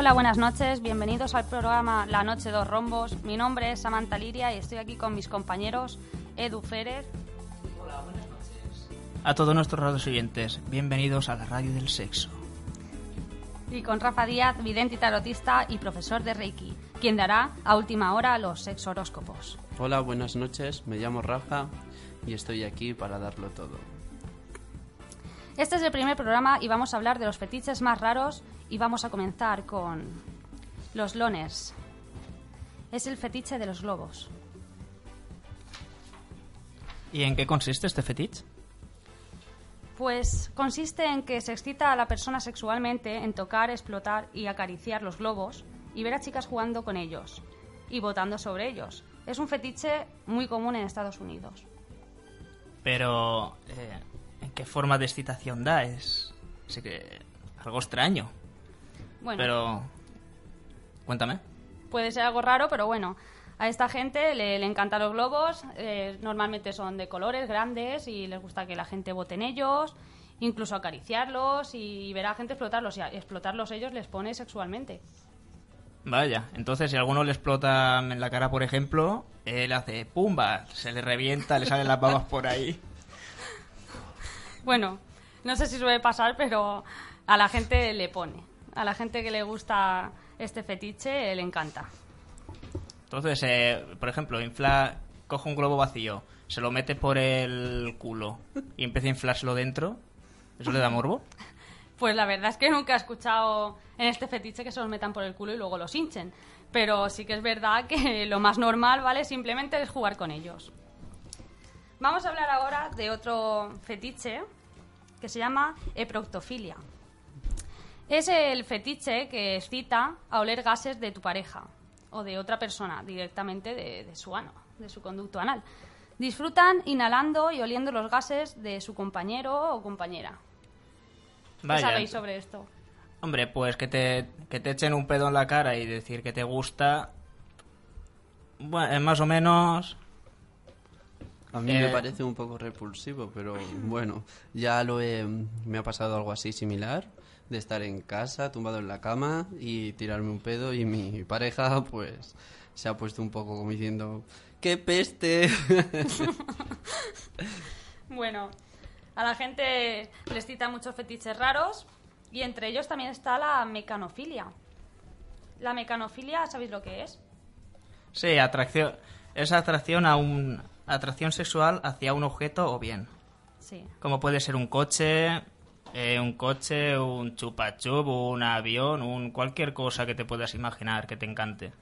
Hola, buenas noches. Bienvenidos al programa La Noche dos Rombos. Mi nombre es Samantha Liria y estoy aquí con mis compañeros Edu Férez. Hola, buenas noches. A todos nuestros radios oyentes, bienvenidos a la radio del sexo. Y con Rafa Díaz, vidente y tarotista y profesor de Reiki, quien dará a última hora los sexo horóscopos. Hola, buenas noches. Me llamo Rafa y estoy aquí para darlo todo. Este es el primer programa y vamos a hablar de los fetiches más raros y vamos a comenzar con los loners. Es el fetiche de los globos. ¿Y en qué consiste este fetiche? Pues consiste en que se excita a la persona sexualmente en tocar, explotar y acariciar los globos y ver a chicas jugando con ellos y votando sobre ellos. Es un fetiche muy común en Estados Unidos. Pero, eh, ¿en qué forma de excitación da? Es, que algo extraño. Bueno. Pero, cuéntame. Puede ser algo raro, pero bueno. A esta gente le, encantan los globos, eh, normalmente son de colores grandes y les gusta que la gente vote en ellos, incluso acariciarlos y ver a gente explotarlos. Y explotarlos ellos les pone sexualmente. Vaya, entonces si alguno le explota en la cara, por ejemplo, él hace pumba, se le revienta, le salen las babas por ahí. Bueno, no sé si suele pasar, pero a la gente le pone. A la gente que le gusta este fetiche le encanta. Entonces, eh, por ejemplo, infla, coge un globo vacío, se lo mete por el culo y empieza a inflárselo dentro. ¿Eso le da morbo? Pues la verdad es que nunca he escuchado en este fetiche que se los metan por el culo y luego los hinchen. Pero sí que es verdad que lo más normal, ¿vale? Simplemente es jugar con ellos. Vamos a hablar ahora de otro fetiche que se llama eproctofilia. Es el fetiche que excita a oler gases de tu pareja o de otra persona directamente de, su ano, de su conducto anal. Disfrutan inhalando y oliendo los gases de su compañero o compañera. ¿Qué sabéis sobre esto? Hombre, pues que te, que te echen un pedo en la cara y decir que te gusta. Bueno, es más o menos. A mí me eh, parece un poco repulsivo, pero bueno, ya lo he. Me ha pasado algo así similar de estar en casa, tumbado en la cama y tirarme un pedo y mi pareja pues se ha puesto un poco como diciendo ¡qué peste! bueno, a la gente les cita muchos fetiches raros y entre ellos también está la mecanofilia. La mecanofilia, ¿sabéis lo que es? Sí, atracción es atracción a un atracción sexual hacia un objeto o bien. Sí. Como puede ser un coche, eh, un coche, un chupachup, un avión, un cualquier cosa que te puedas imaginar que te encante.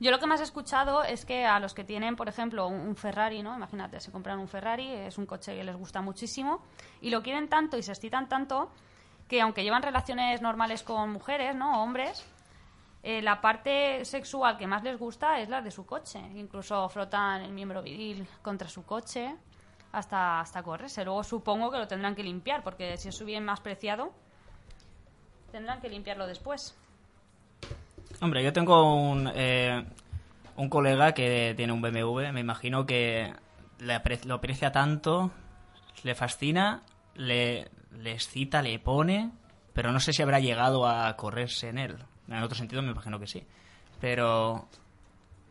Yo lo que más he escuchado es que a los que tienen, por ejemplo, un Ferrari, ¿no? Imagínate, se compran un Ferrari, es un coche que les gusta muchísimo y lo quieren tanto y se excitan tanto que aunque llevan relaciones normales con mujeres, ¿no? Hombres, eh, la parte sexual que más les gusta es la de su coche. Incluso frotan el miembro viril contra su coche hasta, hasta correrse. Luego supongo que lo tendrán que limpiar, porque si es su bien más preciado, tendrán que limpiarlo después. Hombre, yo tengo un, eh, un colega que tiene un BMW, me imagino que le lo aprecia tanto, le fascina, le, le excita, le pone, pero no sé si habrá llegado a correrse en él. En otro sentido me imagino que sí. Pero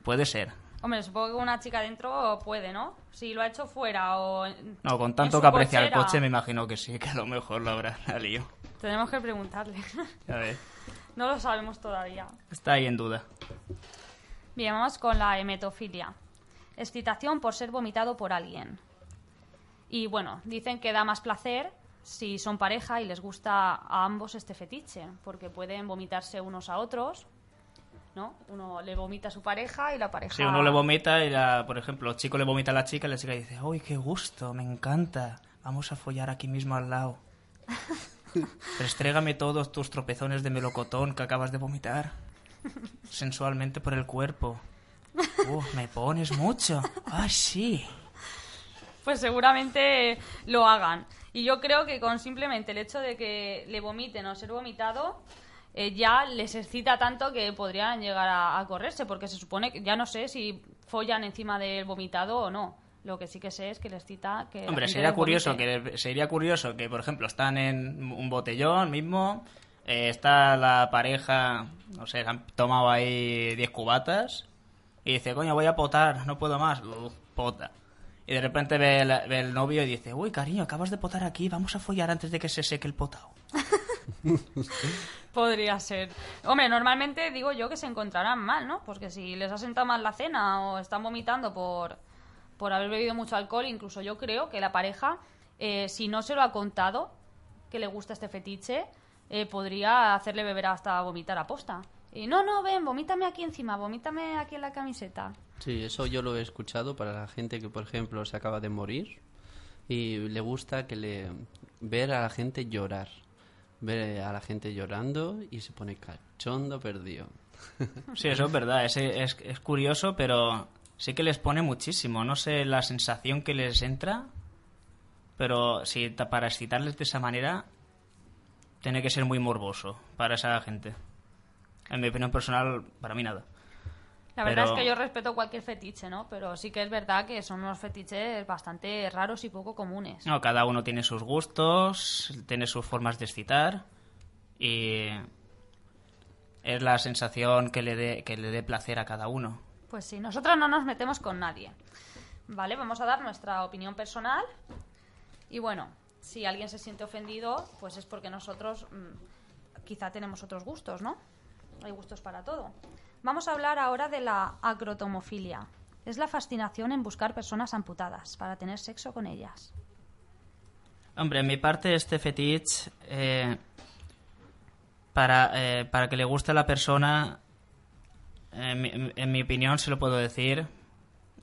puede ser. Hombre, supongo que una chica dentro puede, ¿no? Si lo ha hecho fuera o... No, con tanto que aprecia el coche me imagino que sí, que a lo mejor lo habrá salido. Tenemos que preguntarle. A ver. No lo sabemos todavía. Está ahí en duda. Bien, vamos con la hemetofilia. Excitación por ser vomitado por alguien. Y bueno, dicen que da más placer si son pareja y les gusta a ambos este fetiche, porque pueden vomitarse unos a otros ¿no? Uno le vomita a su pareja y la pareja... Si uno le vomita y, la, por ejemplo, el chico le vomita a la chica y la chica dice, ¡Uy, qué gusto! Me encanta. Vamos a follar aquí mismo al lado. Restrégame todos tus tropezones de melocotón que acabas de vomitar. Sensualmente por el cuerpo. Uh, me pones mucho. ¡Ay, sí! Pues seguramente lo hagan. Y yo creo que con simplemente el hecho de que le vomiten o ser vomitado, eh, ya les excita tanto que podrían llegar a, correrse, porque se supone que ya no sé si follan encima del vomitado o no. Lo que sí que sé es que les excita que. Hombre, sería curioso que, sería curioso que, por ejemplo, están en un botellón mismo, eh, está la pareja, no sé, han tomado ahí 10 cubatas y dice, coño, voy a potar, no puedo más. Uf, pota. Y de repente ve el, novio y dice, uy, cariño, acabas de potar aquí, vamos a follar antes de que se seque el potao. Podría ser. Hombre, normalmente digo yo que se encontrarán mal, ¿no? Porque si les ha sentado mal la cena o están vomitando por, por haber bebido mucho alcohol, incluso yo creo que la pareja, eh, si no se lo ha contado que le gusta este fetiche, eh, podría hacerle beber hasta vomitar a posta. Y no, no, ven, vomítame aquí encima, vomítame aquí en la camiseta. Sí, eso yo lo he escuchado para la gente que, por ejemplo, se acaba de morir y le gusta que le ver a la gente llorar, ver a la gente llorando y se pone cachondo perdido. Sí, eso es verdad, es, es, es curioso, pero sí que les pone muchísimo. No sé la sensación que les entra, pero si para excitarles de esa manera, tiene que ser muy morboso para esa gente. En mi opinión personal, para mí nada. La verdad Pero- es que yo respeto cualquier fetiche, ¿no? Pero sí que es verdad que son unos fetiches bastante raros y poco comunes. No, cada uno tiene sus gustos, tiene sus formas de excitar y es la sensación que le dé que le dé placer a cada uno. Pues sí, nosotros no nos metemos con nadie. Vale, vamos a dar nuestra opinión personal. Y bueno, si alguien se siente ofendido, pues es porque nosotros mm, quizá tenemos otros gustos, ¿no? Hay gustos para todo. Vamos a hablar ahora de la acrotomofilia. Es la fascinación en buscar personas amputadas para tener sexo con ellas. Hombre, en mi parte este fetiche, eh, para, eh, para que le guste a la persona, en mi, en mi opinión se lo puedo decir,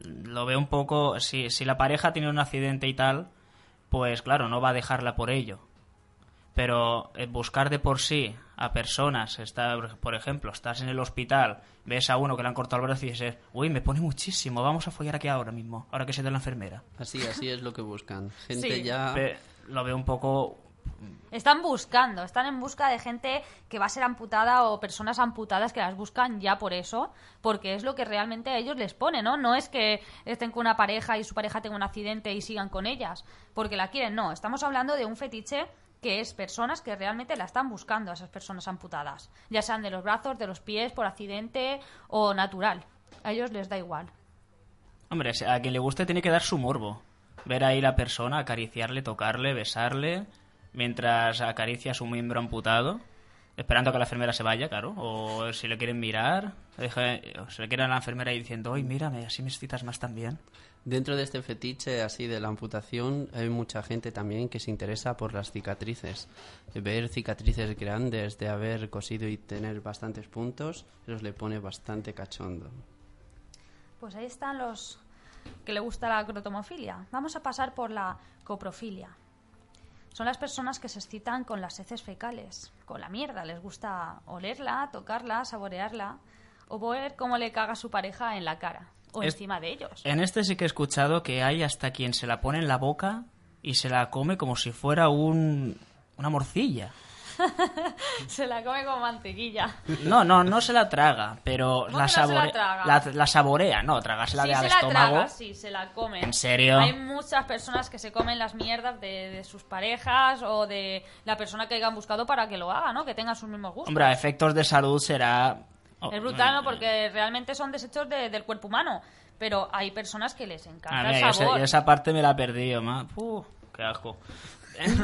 lo veo un poco, si, si la pareja tiene un accidente y tal, pues claro, no va a dejarla por ello. Pero eh, buscar de por sí a personas, está, por ejemplo, estás en el hospital, ves a uno que le han cortado el brazo y dices, uy, me pone muchísimo, vamos a follar aquí ahora mismo, ahora que soy de la enfermera. Así, así es lo que buscan. Gente Sí. ya... Pe- Lo veo un poco Están buscando, están en busca de gente que va a ser amputada o personas amputadas que las buscan ya por eso, porque es lo que realmente a ellos les pone, ¿no? No es que estén con una pareja y su pareja tenga un accidente y sigan con ellas, porque la quieren, no. Estamos hablando de un fetiche que es personas que realmente la están buscando a esas personas amputadas, ya sean de los brazos, de los pies, por accidente o natural. A ellos les da igual. Hombre, a quien le guste tiene que dar su morbo. Ver ahí la persona, acariciarle, tocarle, besarle, mientras acaricia su miembro amputado, esperando a que la enfermera se vaya, claro. O si le quieren mirar, se le quiere a la enfermera y diciendo, ¡ay, mírame, así me excitas más también! Dentro de este fetiche así de la amputación hay mucha gente también que se interesa por las cicatrices. Ver cicatrices grandes de haber cosido y tener bastantes puntos, eso le pone bastante cachondo. Pues ahí están los que le gusta la crotomofilia. Vamos a pasar por la coprofilia. Son las personas que se excitan con las heces fecales, con la mierda. Les gusta olerla, tocarla, saborearla o ver cómo le caga su pareja en la cara o Es- encima de ellos. En este sí que he escuchado que hay hasta quien se la pone en la boca y se la come como si fuera un, una morcilla. Se la come con mantequilla. No, no, no se la traga, pero ¿Cómo la, no se la traga? la, la saborea, no, tragársela sí, de al se la estómago. traga, sí, se la come. ¿En serio? Hay muchas personas que se comen las mierdas de, de sus parejas o de la persona que hayan buscado para que lo haga, ¿no? Que tengan sus mismos gustos. Hombre, a efectos de salud será... oh, Es brutal, ¿no? Porque realmente son desechos de- del cuerpo humano. Pero hay personas que les encanta el sabor. esa parte me la he perdido. Uh, qué asco.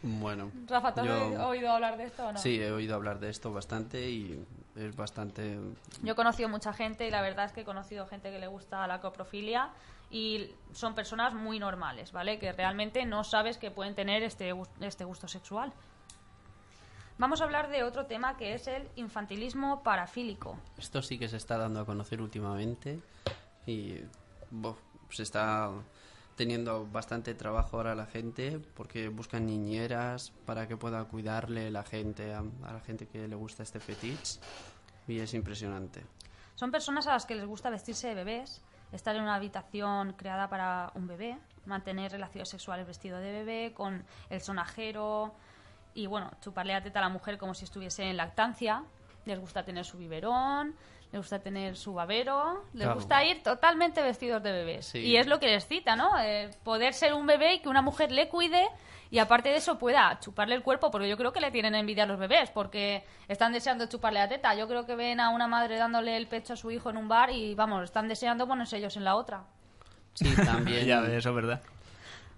Bueno, Rafa, ¿te has yo- oído- oído hablar de esto o no? sí, he oído hablar de esto bastante y es bastante... Yo he conocido mucha gente y la verdad es que he conocido gente que le gusta la coprofilia y son personas muy normales, ¿vale? Que realmente no sabes que pueden tener este, gus- este gusto sexual. Vamos a hablar de otro tema que es el infantilismo parafílico. Esto sí que se está dando a conocer últimamente y bof, se está teniendo bastante trabajo ahora la gente porque buscan niñeras para que pueda cuidarle la gente a, a la gente que le gusta este fetiche y es impresionante. Son personas a las que les gusta vestirse de bebés, estar en una habitación creada para un bebé, mantener relaciones sexuales vestido de bebé, con el sonajero y, bueno, chuparle la teta a la mujer como si estuviese en lactancia. les gusta tener su biberón, les gusta tener su babero, les Claro. gusta ir totalmente vestidos de bebés. Sí. Y es lo que les cita, ¿no? Eh, poder ser un bebé y que una mujer le cuide y aparte de eso pueda chuparle el cuerpo, porque yo creo que le tienen envidia a los bebés, porque están deseando chuparle la teta. Yo creo que ven a una madre dándole el pecho a su hijo en un bar y, vamos, están deseando ponerse ellos en la otra. Sí, también. Ya eso es verdad.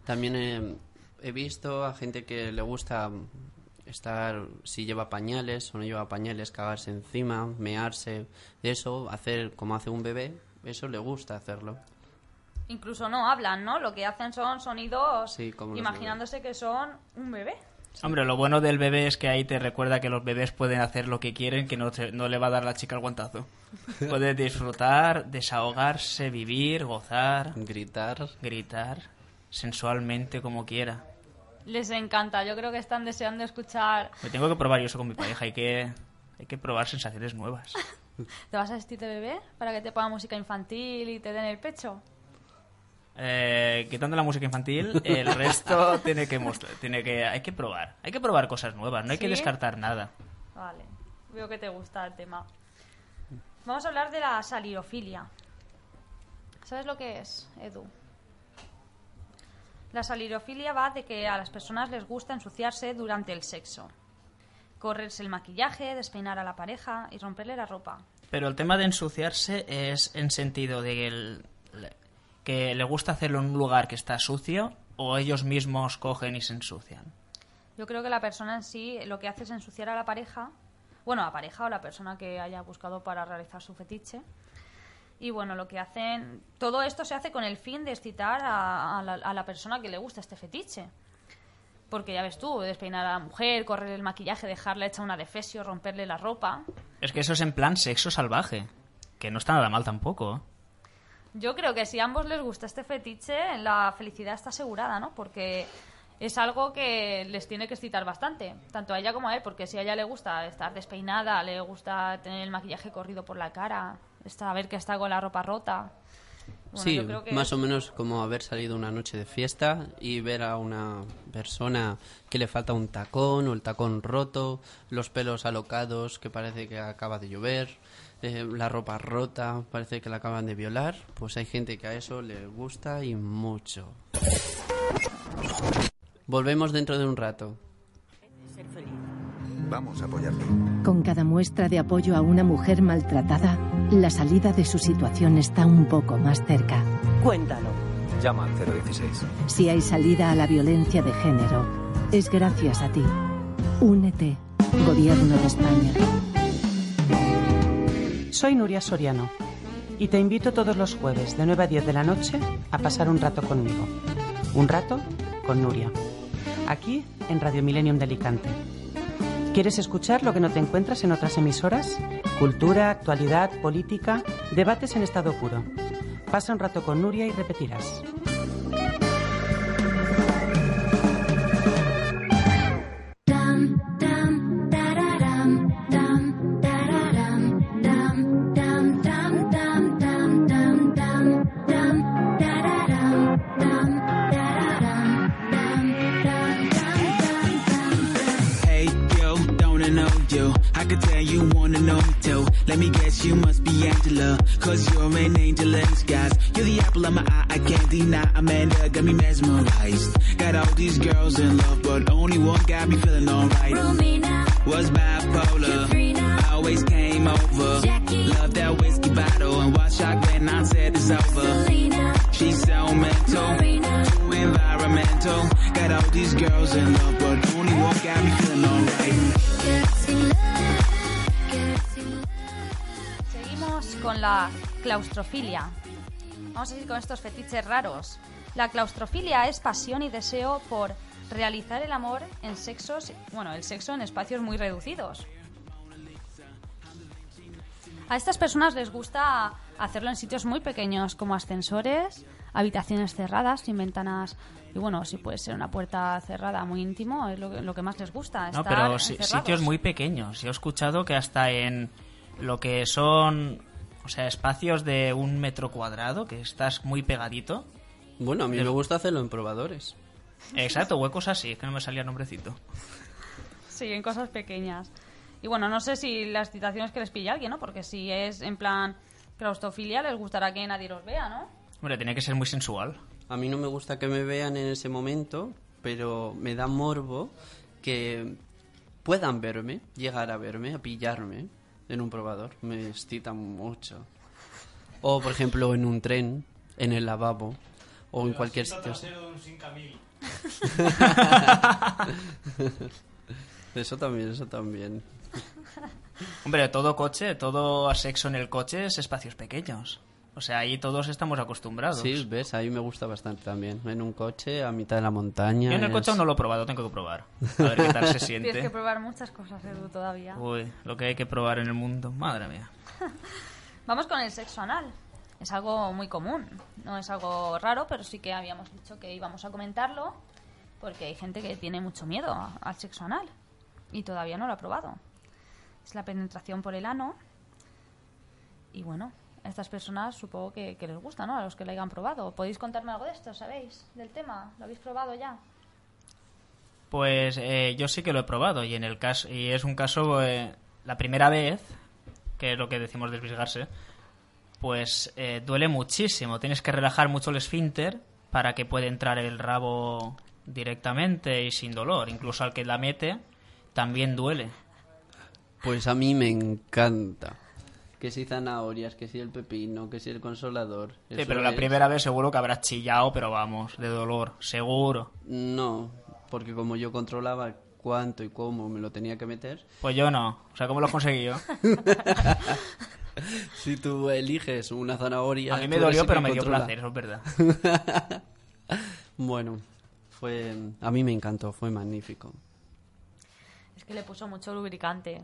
También he, he visto a gente que le gusta estar, si lleva pañales o no lleva pañales, cagarse encima, mearse, eso, hacer como hace un bebé, eso le gusta hacerlo. Incluso no hablan, ¿no? Lo que hacen son sonidos Sí, como los imaginándose que son un bebé. Hombre, lo bueno del bebé es que ahí te recuerda que los bebés pueden hacer lo que quieren, que no, te- no le va a dar la chica el guantazo. Puede disfrutar, desahogarse, vivir, gozar, Gritar. gritar, sensualmente como quiera. Les encanta. Yo creo que están deseando escuchar. Me tengo que probar yo eso con mi pareja, hay que, hay que probar sensaciones nuevas. ¿Te vas a vestir de bebé para que te pongan música infantil y te den el pecho? Eh, quitando la música infantil, el resto tiene que mostrar, tiene que, hay que probar, hay que probar cosas nuevas, no hay que descartar nada. Vale. Veo que te gusta el tema. Vamos a hablar de la salirofilia. ¿Sabes lo que es, Edu? La salirofilia va de que a las personas les gusta ensuciarse durante el sexo. Correrse el maquillaje, despeinar a la pareja y romperle la ropa. Pero el tema de ensuciarse es en sentido de que, el- le- que le gusta hacerlo en un lugar que está sucio o ellos mismos cogen y se ensucian. Yo creo que la persona en sí lo que hace es ensuciar a la pareja, bueno, a la pareja o la persona que haya buscado para realizar su fetiche. Y bueno, lo que hacen, todo esto se hace con el fin de excitar a, a la, a la persona que le gusta este fetiche. Porque ya ves tú, despeinar a la mujer, correr el maquillaje, dejarla hecha una defesio, romperle la ropa. Es que eso es en plan sexo salvaje, que no está nada mal tampoco. Yo creo que si a ambos les gusta este fetiche, la felicidad está asegurada, ¿no? Porque es algo que les tiene que excitar bastante, tanto a ella como a él, porque si a ella le gusta estar despeinada, le gusta tener el maquillaje corrido por la cara, está, a ver que está con la ropa rota. Bueno, sí, yo creo que más es- o menos como haber salido una noche de fiesta y ver a una persona que le falta un tacón o el tacón roto, los pelos alocados que parece que acaba de llover, eh, la ropa rota, parece que la acaban de violar, pues hay gente que a eso le gusta y mucho. Volvemos dentro de un rato. Vamos a apoyarte. Con cada muestra de apoyo a una mujer maltratada, la salida de su situación está un poco más cerca. Cuéntalo. Llama al 016. Si hay salida a la violencia de género, es gracias a ti. Únete, Gobierno de España. Soy Nuria Soriano y te invito todos los jueves de 9 a 10 de la noche a pasar un rato conmigo. Un rato con Nuria. Aquí en Radio Millennium de Alicante. ¿Quieres escuchar lo que no te encuentras en otras emisoras? Cultura, actualidad, política, debates en estado puro. Pasa un rato con Nuria y repetirás. Cause you're an angel in disguise. You're the apple of my eye, I can't deny. Amanda got me mesmerized. Got all these girls in love, but only one got me feeling alright. Was bipolar. I always came over. Love that whiskey bottle and watch shot when I said it's over. She's so mental, too environmental. Got all these girls in love, but only one got me feeling alright. Con la claustrofilia. Vamos a seguir con estos fetiches raros. La claustrofilia es pasión y deseo por realizar el amor en sexos, bueno, el sexo en espacios muy reducidos. A estas personas les gusta hacerlo en sitios muy pequeños, como ascensores, habitaciones cerradas, sin ventanas. Y bueno, si puede ser una puerta cerrada muy íntimo, es lo que, lo que más les gusta. No, pero si- sitios muy pequeños. Yo he escuchado que hasta en lo que son, o sea, espacios de un metro cuadrado, que estás muy pegadito. Bueno, a mí me gusta hacerlo en probadores. Exacto, huecos así, es que no me salía el nombrecito. Sí, en cosas pequeñas. Y bueno, no sé si la excitación es que les pilla a alguien, ¿no? Porque si es en plan claustrofilia, les gustará que nadie los vea, ¿no? Hombre, tiene que ser muy sensual. A mí no me gusta que me vean en ese momento, pero me da morbo que puedan verme, llegar a verme, a pillarme en un probador. Me excita mucho. O, por ejemplo, en un tren, en el lavabo, o en cualquier sitio. Eso también, eso también. Hombre, todo coche, todo sexo en el coche es espacios pequeños. O sea, ahí todos estamos acostumbrados. Sí, ves, ahí me gusta bastante también. En un coche, a mitad de la montaña. Yo en el es- coche aún no lo he probado, tengo que probar. A ver qué tal se Tienes que siente. probar muchas cosas, Edu, todavía. Uy, lo que hay que probar en el mundo. Madre mía. Vamos con el sexo anal. Es algo muy común, no es algo raro, pero sí que habíamos dicho que íbamos a comentarlo porque hay gente que tiene mucho miedo a- al sexo anal y todavía no lo ha probado. Es la penetración por el ano y bueno, a estas personas supongo que, que les gusta, ¿no? A los que lo hayan probado. ¿Podéis contarme algo de esto? ¿Sabéis del tema? ¿Lo habéis probado ya? Pues eh, yo sí que lo he probado y en el caso y es un caso eh, la primera vez que es lo que decimos desvisgarse, pues eh, duele muchísimo. Tienes que relajar mucho el esfínter para que pueda entrar el rabo directamente y sin dolor. Incluso al que la mete también duele. Pues a mí me encanta. Que si zanahorias, que si el pepino, que si el consolador. Sí, pero la es- primera vez seguro que habrás chillado, pero vamos, de dolor, seguro. No, porque como yo controlaba cuánto y cómo me lo tenía que meter, Pues yo no. O sea, ¿cómo lo has conseguido? si tú eliges una zanahoria... A mí me dolió, pero me dio controla. placer, eso es verdad. Bueno, fue... A mí me encantó, fue magnífico. Es que le puso mucho lubricante.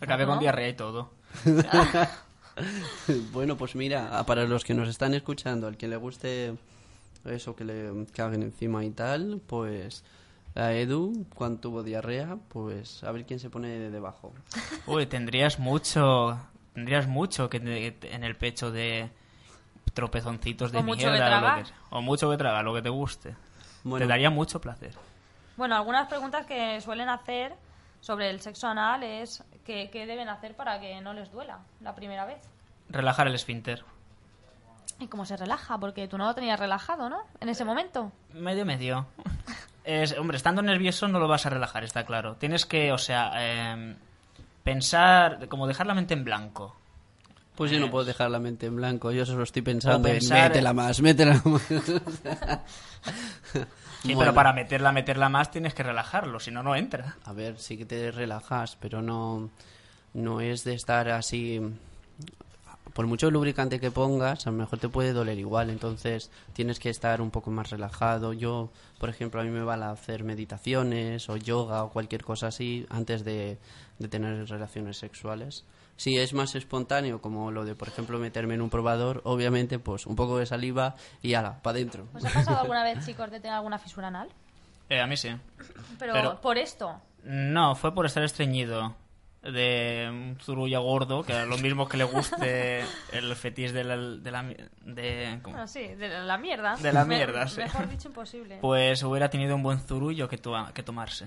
Acabé con diarrea y todo. bueno, pues mira, para los que nos están escuchando, al que le guste eso que le caguen encima y tal, pues a Edu, cuando tuvo diarrea, pues a ver quién se pone de debajo. Uy, tendrías mucho, tendrías mucho que te- en el pecho de tropezoncitos de O mucho que mierda o, lo tragar. que, o mucho que tragar, lo que te guste. Bueno. Te daría mucho placer. Bueno, algunas preguntas que suelen hacer sobre el sexo anal es que, qué deben hacer para que no les duela la primera vez. Relajar el esfínter. ¿Y cómo se relaja? Porque tú no lo tenías relajado, ¿no? En ese momento. Medio, medio. Es, hombre, estando nervioso no lo vas a relajar, está claro. Tienes que, o sea, em, pensar, como dejar la mente en blanco. Pues yo no puedo dejar la mente en blanco, yo solo estoy pensando en métela más, métela más. Sí, Bueno. pero para meterla, meterla más tienes que relajarlo, si no, no entra. A ver, sí que te relajas, pero no, no es de estar así... Por mucho lubricante que pongas, a lo mejor te puede doler igual, entonces tienes que estar un poco más relajado. Yo, por ejemplo, a mí me vale hacer meditaciones o yoga o cualquier cosa así antes de, de tener relaciones sexuales. Si es más espontáneo, como lo de, por ejemplo, meterme en un probador, obviamente, pues un poco de saliva y ala, para adentro. ¿Os ha pasado alguna vez, chicos, de tener alguna fisura anal? Eh, a mí sí. Pero, Pero- por esto. No, fue por estar estreñido de un zurullo gordo, que era lo mismo que le guste el fetiche de la... De la de, ¿cómo? Bueno, sí, de la mierda. De la Me- mierda, sí. Mejor dicho, imposible. Pues hubiera tenido un buen zurullo que, to- que tomarse.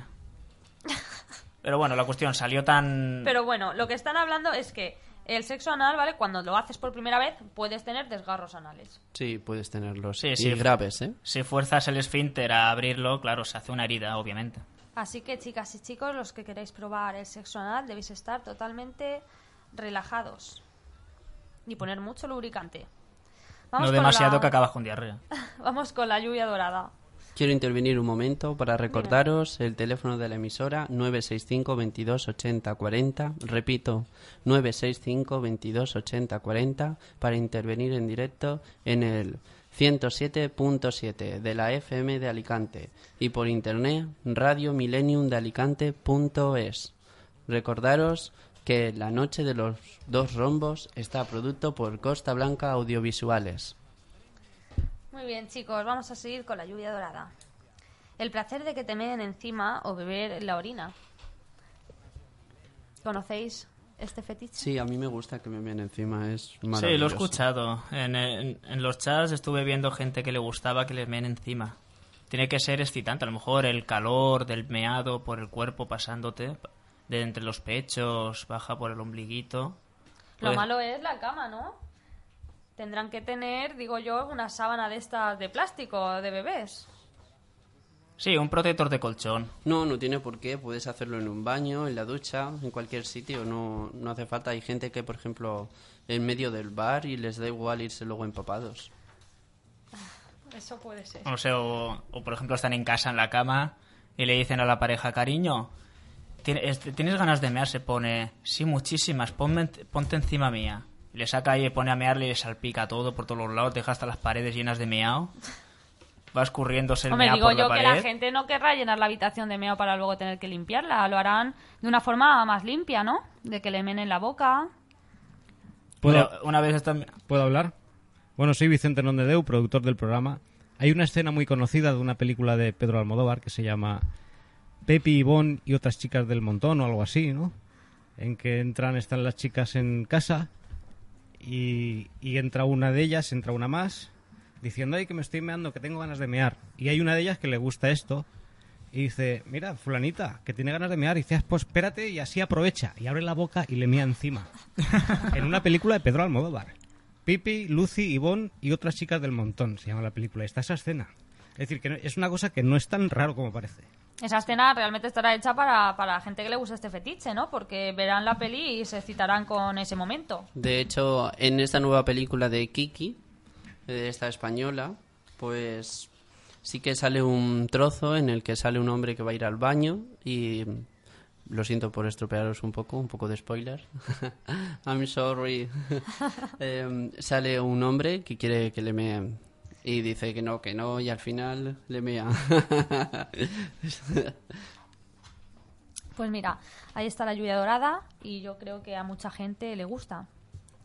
Pero bueno, la cuestión salió tan... Pero bueno, lo que están hablando es que el sexo anal, ¿vale? Cuando lo haces por primera vez, puedes tener desgarros anales. Sí, puedes tenerlos. Sí, y sí. graves, ¿eh? Si fuerzas el esfínter a abrirlo, claro, se hace una herida, obviamente. Así que, chicas y chicos, los que queréis probar el sexo anal, debéis estar totalmente relajados. Y poner mucho lubricante. no demasiado la- que acabas con diarrea. Vamos con la lluvia dorada. Quiero intervenir un momento para recordaros el teléfono de la emisora 965 22 80 40. Repito, 965 22 80 40 para intervenir en directo en el 107.7 de la FM de Alicante y por internet radiomillenniumdealicante.es. Recordaros que La Noche de los Dos Rombos está producto por Costa Blanca Audiovisuales. Muy bien, chicos, vamos a seguir con la lluvia dorada. El placer de que te meen encima o beber la orina. ¿Conocéis este fetiche? Sí, a mí me gusta que me meen encima, es Sí, maravilloso. lo he escuchado. En, en- en los chats estuve viendo gente que le gustaba que le meen encima. Tiene que ser excitante. A lo mejor el calor del meado por el cuerpo pasándote de entre los pechos, baja por el ombliguito. Lo Pues- malo es la cama, ¿no? Tendrán que tener, digo yo, una sábana de estas de plástico de bebés. Sí, un protector de colchón. No, no tiene por qué. Puedes hacerlo en un baño, en la ducha, en cualquier sitio. No, no hace falta. Hay gente que, por ejemplo, en medio del bar y les da igual irse luego empapados. Eso puede ser. No sé, o, o, por ejemplo están en casa en la cama y le dicen a la pareja, cariño, ¿tien- este- ¿tienes ganas de mear? Se pone, sí, muchísimas, ponme, ponte encima mía. Le saca y le pone a mearle y le salpica todo por todos los lados, deja hasta las paredes llenas de meao. Va escurriéndose el Hombre, meao digo por yo la que pared. la gente no querrá llenar la habitación de meo para luego tener que limpiarla. Lo harán de una forma más limpia, ¿no? De que le menen la boca. ¿Puedo, Una- vez. ¿Puedo hablar? Bueno, soy Vicente Nondedeu, productor del programa. Hay una escena muy conocida de una película de Pedro Almodóvar que se llama Pepi, Ivonne y otras chicas del montón o algo así, ¿no? En que entran, están las chicas en casa y, y entra una de ellas, entra una más, diciendo, ay, que me estoy meando, que tengo ganas de mear. Y hay una de ellas que le gusta esto y dice, mira, fulanita, que tiene ganas de mear. Y dice, "Ah, pues espérate y así aprovecha. Y abre la boca y le mea encima. en una película de Pedro Almodóvar. Pipi, Lucy, Ivonne y otras chicas del montón, se llama la película. Está esa escena. Es decir, que es una cosa que no es tan raro como parece. Esa escena realmente estará hecha para, para gente que le gusta este fetiche, ¿no? Porque verán la peli y se excitarán con ese momento. De hecho, en esta nueva película de Kiki, de esta española, pues sí que sale un trozo en el que sale un hombre que va a ir al baño y lo siento por estropearos un poco, un poco de spoiler. I'm sorry. Em, sale un hombre que quiere que le meen y dice que no, que no y al final le mea. Pues mira, ahí está la lluvia dorada y yo creo que a mucha gente le gusta.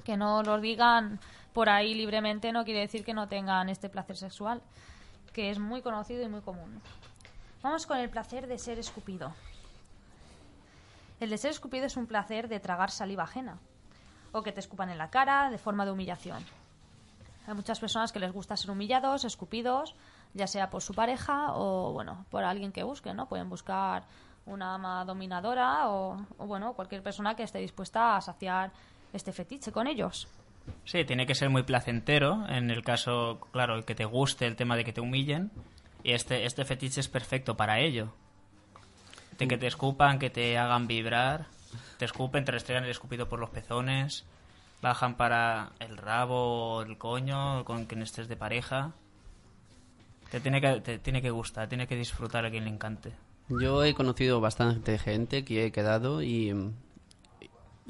Que no lo digan por ahí libremente no quiere decir que no tengan este placer sexual, que es muy conocido y muy común. Vamos con el placer de ser escupido. El de ser escupido es un placer de tragar saliva ajena o que te escupan en la cara de forma de humillación. Hay muchas personas que les gusta ser humillados, escupidos, ya sea por su pareja o bueno, por alguien que busque, ¿no? Pueden buscar una ama dominadora o, o, bueno, cualquier persona que esté dispuesta a saciar este fetiche con ellos. Sí, tiene que ser muy placentero. En el caso, claro, que te guste el tema de que te humillen. Y este, este fetiche es perfecto para ello. De que te escupan, que te hagan vibrar. Te escupen, te restregan el escupido por los pezones. Bajan para el rabo el coño con quien estés de pareja. Te tiene que, te tiene que gustar, tiene que disfrutar a quien le encante. Yo he conocido bastante gente que he quedado y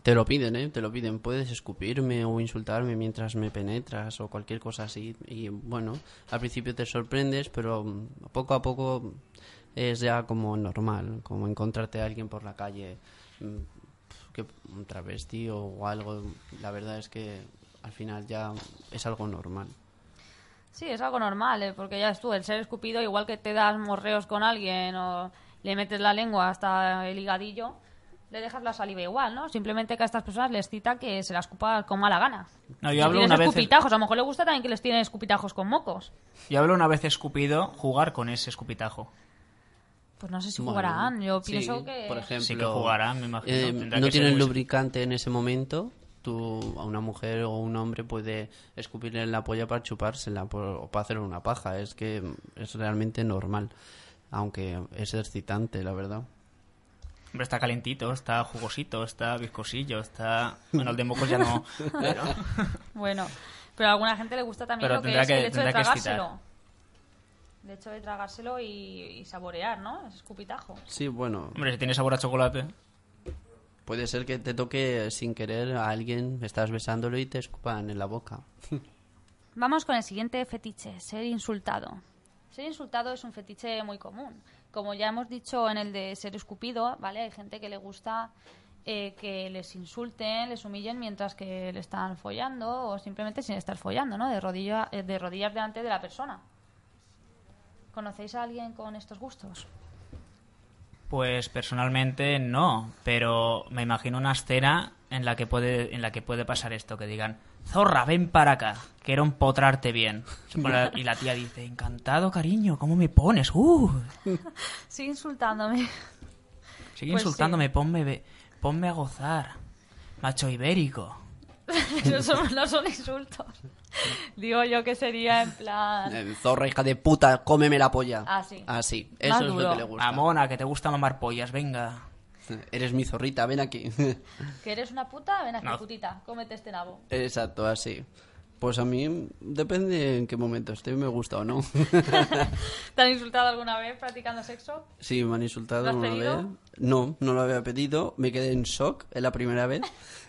te lo piden, ¿eh? Te lo piden. Puedes escupirme o insultarme mientras me penetras o cualquier cosa así. Y bueno, al principio te sorprendes, pero mm, poco a poco es ya como normal, como encontrarte a alguien por la calle, mm, que un travesti o algo. La verdad es que al final ya es algo normal. Sí, es algo normal, ¿eh? porque ya es tú, el ser escupido, igual que te das morreos con alguien o le metes la lengua hasta el higadillo, le dejas la saliva igual, ¿no? Simplemente que a estas personas les cita que se la escupa con mala gana. No, yo hablo una vez. escupitajos, a lo mejor le gusta también que les tienen escupitajos con mocos. Yo hablo una vez escupido, jugar con ese escupitajo. Pues no sé si Bueno, jugarán, yo sí, pienso que... Por ejemplo, Sí que jugarán, me imagino. eh, no que tienen muy- lubricante en ese momento. Tú, a una mujer o un hombre puede escupirle en la polla para chupársela por- o para hacer una paja. Es que es realmente normal. Aunque es excitante, la verdad. Hombre, está calentito, está jugosito, está viscosillo, está... Bueno, el de mocos ya no... Pero... Bueno, pero a alguna gente le gusta también Pero lo que es que- el hecho de que El hecho de tragárselo y, y saborear, ¿no? Ese escupitajo. Sí, bueno, Hombre, si tiene sabor a chocolate... puede ser que te toque sin querer a alguien, estás besándolo y te escupan en la boca. Vamos con el siguiente fetiche, ser insultado. Ser insultado es un fetiche muy común. Como ya hemos dicho en el de ser escupido, ¿vale? Hay gente que le gusta eh, que les insulten, les humillen mientras que le están follando o simplemente sin estar follando, ¿no? De, rodilla, eh, de rodillas delante de la persona. ¿Conocéis a alguien con estos gustos? Pues personalmente no, pero me imagino una escena en la que puede en la que puede pasar esto, que digan, "Zorra, ven para acá, quiero empotrarte bien." Y la tía dice, "Encantado, cariño, ¿cómo me pones?" Uh. Sigue insultándome. Sigue Pues insultándome, ponme, ponme a gozar. Macho ibérico. Esos son- no son insultos. Digo yo que sería en plan... Eh, Zorra, hija de puta, cómeme la polla. Ah, sí. Así, eso Más es duro. lo que le gusta. Amona, que te gusta mamar pollas, venga. Eres mi zorrita, ven aquí. ¿Que eres una puta? Ven aquí, No. putita, cómete este nabo. Exacto, así. Pues a mí depende en qué momento esté, me gusta o no. ¿Te han insultado alguna vez practicando sexo? Sí, me han insultado ¿Lo has una pedido? vez. No, no lo había pedido. Me quedé en shock en la primera vez.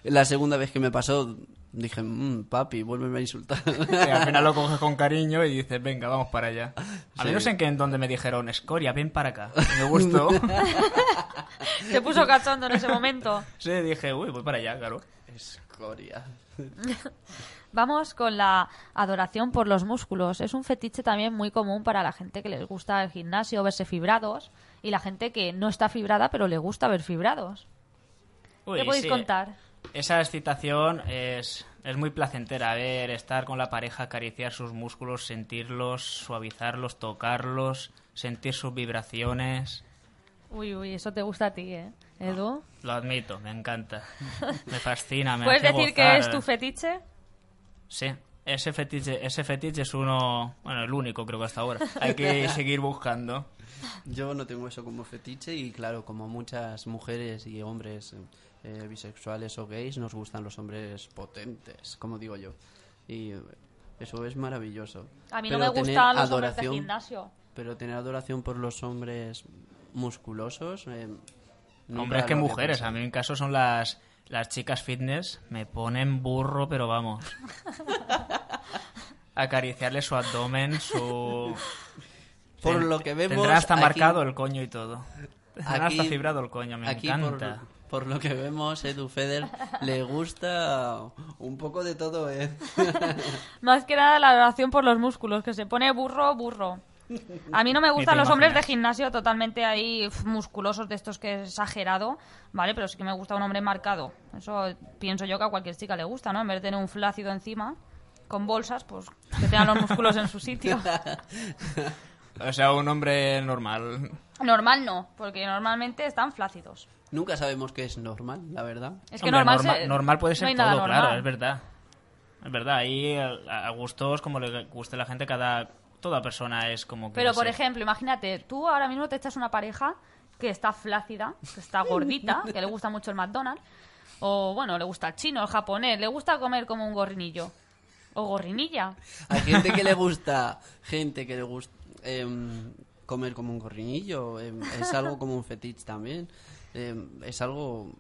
La segunda vez que me pasó, dije, "Mm, papi, vuélveme a insultar. Y al final lo coges con cariño y dices, venga, vamos para allá. A Sí. mí no sé en qué en donde me dijeron, Escoria, ven para acá. Me gustó. ¿Te puso cachondo en ese momento? sí, dije, uy, voy para allá, claro. Escoria. Vamos con la adoración por los músculos. Es un fetiche también muy común para la gente que les gusta el gimnasio, verse fibrados, y la gente que no está fibrada pero le gusta ver fibrados. Uy, ¿Qué podéis sí. contar? Esa excitación es, es muy placentera. Ver, estar con la pareja, acariciar sus músculos, sentirlos, suavizarlos, tocarlos, sentir sus vibraciones. Uy, uy, eso te gusta a ti, ¿eh? Edu. Lo admito, me encanta. Me fascina, me ¿Puedes hace decir que es tu fetiche? Sí, ese fetiche, ese fetiche es uno, bueno, el único creo que hasta ahora. Hay que seguir buscando. Yo no tengo eso como fetiche y claro, como muchas mujeres y hombres eh, bisexuales o gays, nos gustan los hombres potentes, como digo yo. Y eso es maravilloso. A mí no Pero me tener gustan los hombres de gimnasio. Pero tener adoración por los hombres musculosos... eh, Hombres que mujeres, a mí en mi caso son las, las chicas fitness, me ponen burro, pero vamos. Acariciarle su abdomen, su... Por Ten- lo que vemos, Tendrá hasta aquí- marcado el coño y todo. Tendrá Aquí- hasta fibrado el coño, me Aquí, encanta. Por, por lo que vemos, Edu Feder le gusta un poco de todo, ¿eh? Más que nada la adoración por los músculos, que se pone burro, burro. A mí no me gustan los hombres de gimnasio totalmente ahí musculosos de estos que es exagerado, ¿vale? Pero sí que me gusta un hombre marcado. Eso pienso yo que a cualquier chica le gusta, ¿no? En vez de tener un flácido encima, con bolsas, pues que tengan los músculos en su sitio. O sea, un hombre normal. Normal no, porque normalmente están flácidos. Nunca sabemos qué es normal, la verdad. Es que Hombre, normal, norma- se- normal puede no ser todo, claro, es verdad. Es verdad, ahí a, a gustos como le guste a la gente, cada toda persona es como que Pero, por ejemplo, imagínate, tú ahora mismo te echas una pareja que está flácida, que está gordita, que le gusta mucho el McDonald's, o bueno, le gusta el chino, el japonés, le gusta comer como un gorrinillo. O gorrinilla. Hay gente que le gusta, gente que le gusta em, comer como un gorrinillo, em, es algo como un fetiche también. Em, es algo,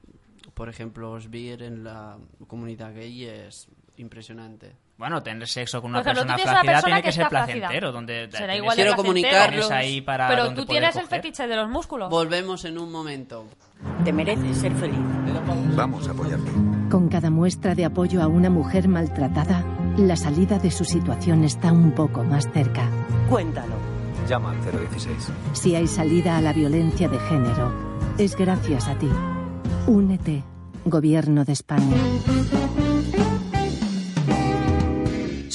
por ejemplo, os vi en la comunidad gay es impresionante. Bueno, tener sexo con una ejemplo, tú persona flácida persona tiene que que ser placentero, donde Será igual de Quiero placentero. comunicarlos. ahí para Pero tú tienes el coger. fetiche de los músculos. Volvemos en un momento. Te mereces ser feliz. Vamos a apoyarte. Con cada muestra de apoyo a una mujer maltratada, la salida de su situación está un poco más cerca. Cuéntalo. Llama al 016. Si hay salida a la violencia de género, es gracias a ti. Únete, Gobierno de España.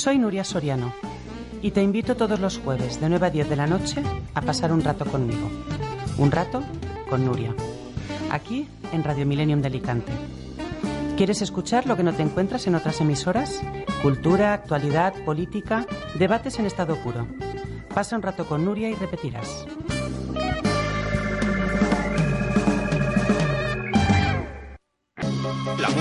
Soy Nuria Soriano y te invito todos los jueves de 9 a 10 de la noche a pasar un rato conmigo. Un rato con Nuria. Aquí en Radio Millennium de Alicante. ¿Quieres escuchar lo que no te encuentras en otras emisoras? Cultura, actualidad, política, debates en estado puro. Pasa un rato con Nuria y repetirás.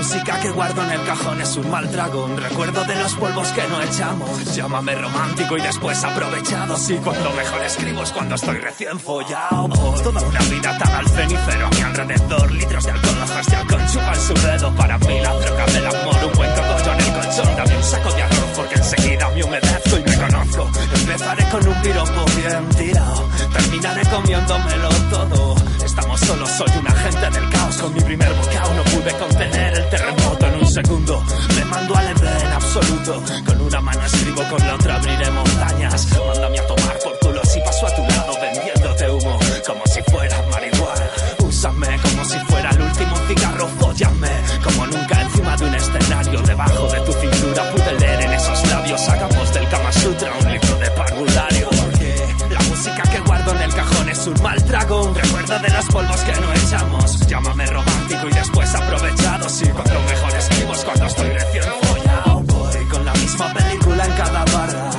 Música que guardo en el cajón es un mal trago, un recuerdo de los polvos que no echamos. Llámame romántico y después aprovechado. Sí, cuando mejor escribo es cuando estoy recién follado. Oh, toda una vida atada al cenicero a mi alrededor. Litros de alcohol, hojas de alcohol chupan su dedo. Para mí la droga del amor, un buen cogollo en el colchón. Dame un saco de arroz porque enseguida me humedezco y me Empezaré con un piropo bien tirado. Terminaré comiéndomelo todo. Estamos solos, soy un agente del caos. Con mi primer bocado no pude contener el terremoto en un segundo. Me mando al en absoluto. Con una mano escribo, con la otra abriré montañas. Mándame a tomar por culo si paso a tu lado vendiéndote trago. Un recuerdo de los polvos que no echamos. después aprovechados. Y cuando mejor escribo es cuando estoy recién follado. Voy con la misma película en cada barra.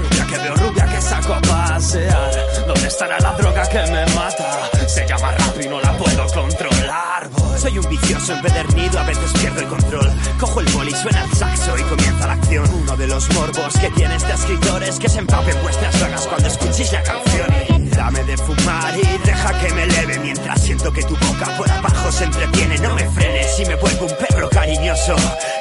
Rubia que veo, rubia que saco a pasear. ¿Dónde estará la droga que me mata? Se llama rap y no la puedo controlar. Voy. Soy un vicioso empedernido, a veces pierdo el control. Cojo el boli, suena el saxo y comienza la acción. Uno de los morbos que tiene este escritor es que se empapen vuestras vagas cuando escuchéis la canción. Dame de fumar y deja que me eleve mientras siento que tu boca por abajo se entretiene. No me frenes y me vuelvo un perro cariñoso,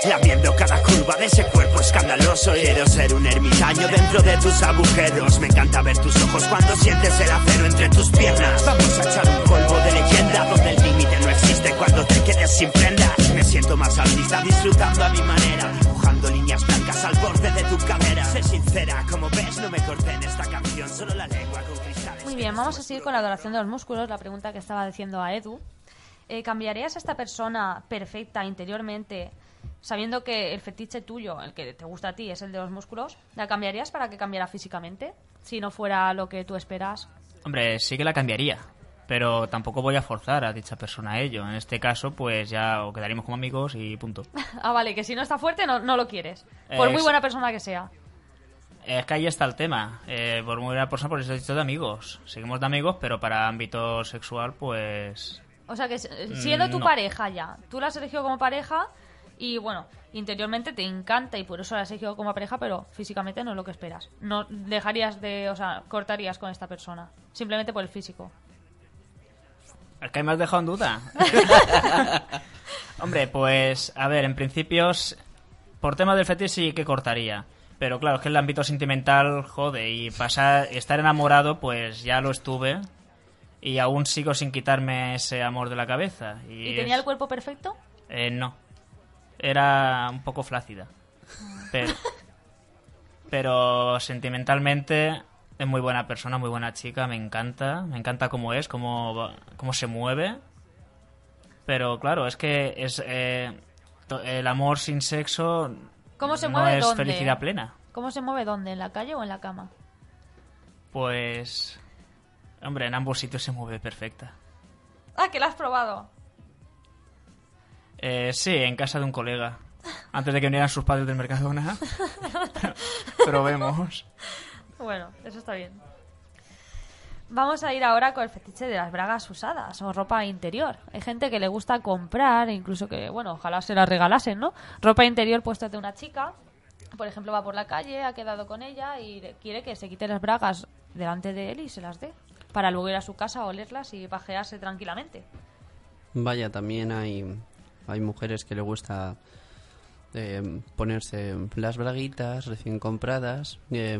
lamiendo cada curva de ese cuerpo escandaloso. Quiero ser un ermitaño dentro de tus agujeros. Me encanta ver tus ojos cuando sientes el acero entre tus piernas. Vamos a echar un polvo de leyenda donde el límite no existe cuando te quedes sin prendas. Me siento más artista disfrutando a mi manera, dibujando líneas blancas al borde de tu cadera. Sé sincera, como ves, no me corté en esta canción, solo la. Muy bien, vamos a seguir con la adoración de los músculos, la pregunta que estaba diciendo a Edu. Eh, ¿Cambiarías a esta persona perfecta interiormente, sabiendo que el fetiche tuyo, el que te gusta a ti, es el de los músculos? ¿La cambiarías para que cambiara físicamente? Si no fuera lo que tú esperas. Hombre, sí que la cambiaría. Pero tampoco voy a forzar a dicha persona a ello. En este caso, pues ya o quedaríamos como amigos y punto. ah, vale, que si no está fuerte no, no lo quieres. Por muy buena persona que sea. Es que ahí está el tema. Eh, por muy buena persona, por eso he dicho de amigos. Seguimos de amigos, pero para ámbito sexual, pues... O sea que eh, siendo tu no. pareja ya, tú la has elegido como pareja y bueno, interiormente te encanta y por eso la has elegido como pareja, pero físicamente no es lo que esperas. No dejarías de, o sea, cortarías con esta persona, simplemente por el físico. Es que me has dejado en duda. Hombre, pues, a ver, en principio, s- por tema del fetiche sí que cortaría. Pero claro, es que el ámbito sentimental, jode, y pasar, estar enamorado, pues ya lo estuve. Y aún sigo sin quitarme ese amor de la cabeza. Y, ¿Y tenía es- el cuerpo perfecto? Eh, no. Era un poco flácida. Pero, pero sentimentalmente es muy buena persona, muy buena chica, me encanta. Me encanta cómo es, cómo, cómo se mueve. Pero claro, es que es eh, el amor sin sexo ¿Cómo se no mueve es dónde? felicidad plena. ¿Cómo se mueve dónde? ¿En la calle o en la cama? Pues... Hombre, en ambos sitios se mueve perfecta. Ah, que la has probado. Eh, sí, en casa de un colega. Antes de que vinieran sus padres del Mercadona. Pero vemos. Bueno, eso está bien. Vamos a ir ahora con el fetiche de las bragas usadas o ropa interior. Hay gente que le gusta comprar, incluso que, bueno, ojalá se las regalasen, ¿no? Ropa interior puesta de una chica, por ejemplo, va por la calle, ha quedado con ella y quiere que se quite las bragas delante de él y se las dé. Para luego ir a su casa, olerlas y pajearse tranquilamente. Vaya, también hay, hay mujeres que le gusta eh, ponerse las braguitas recién compradas, eh,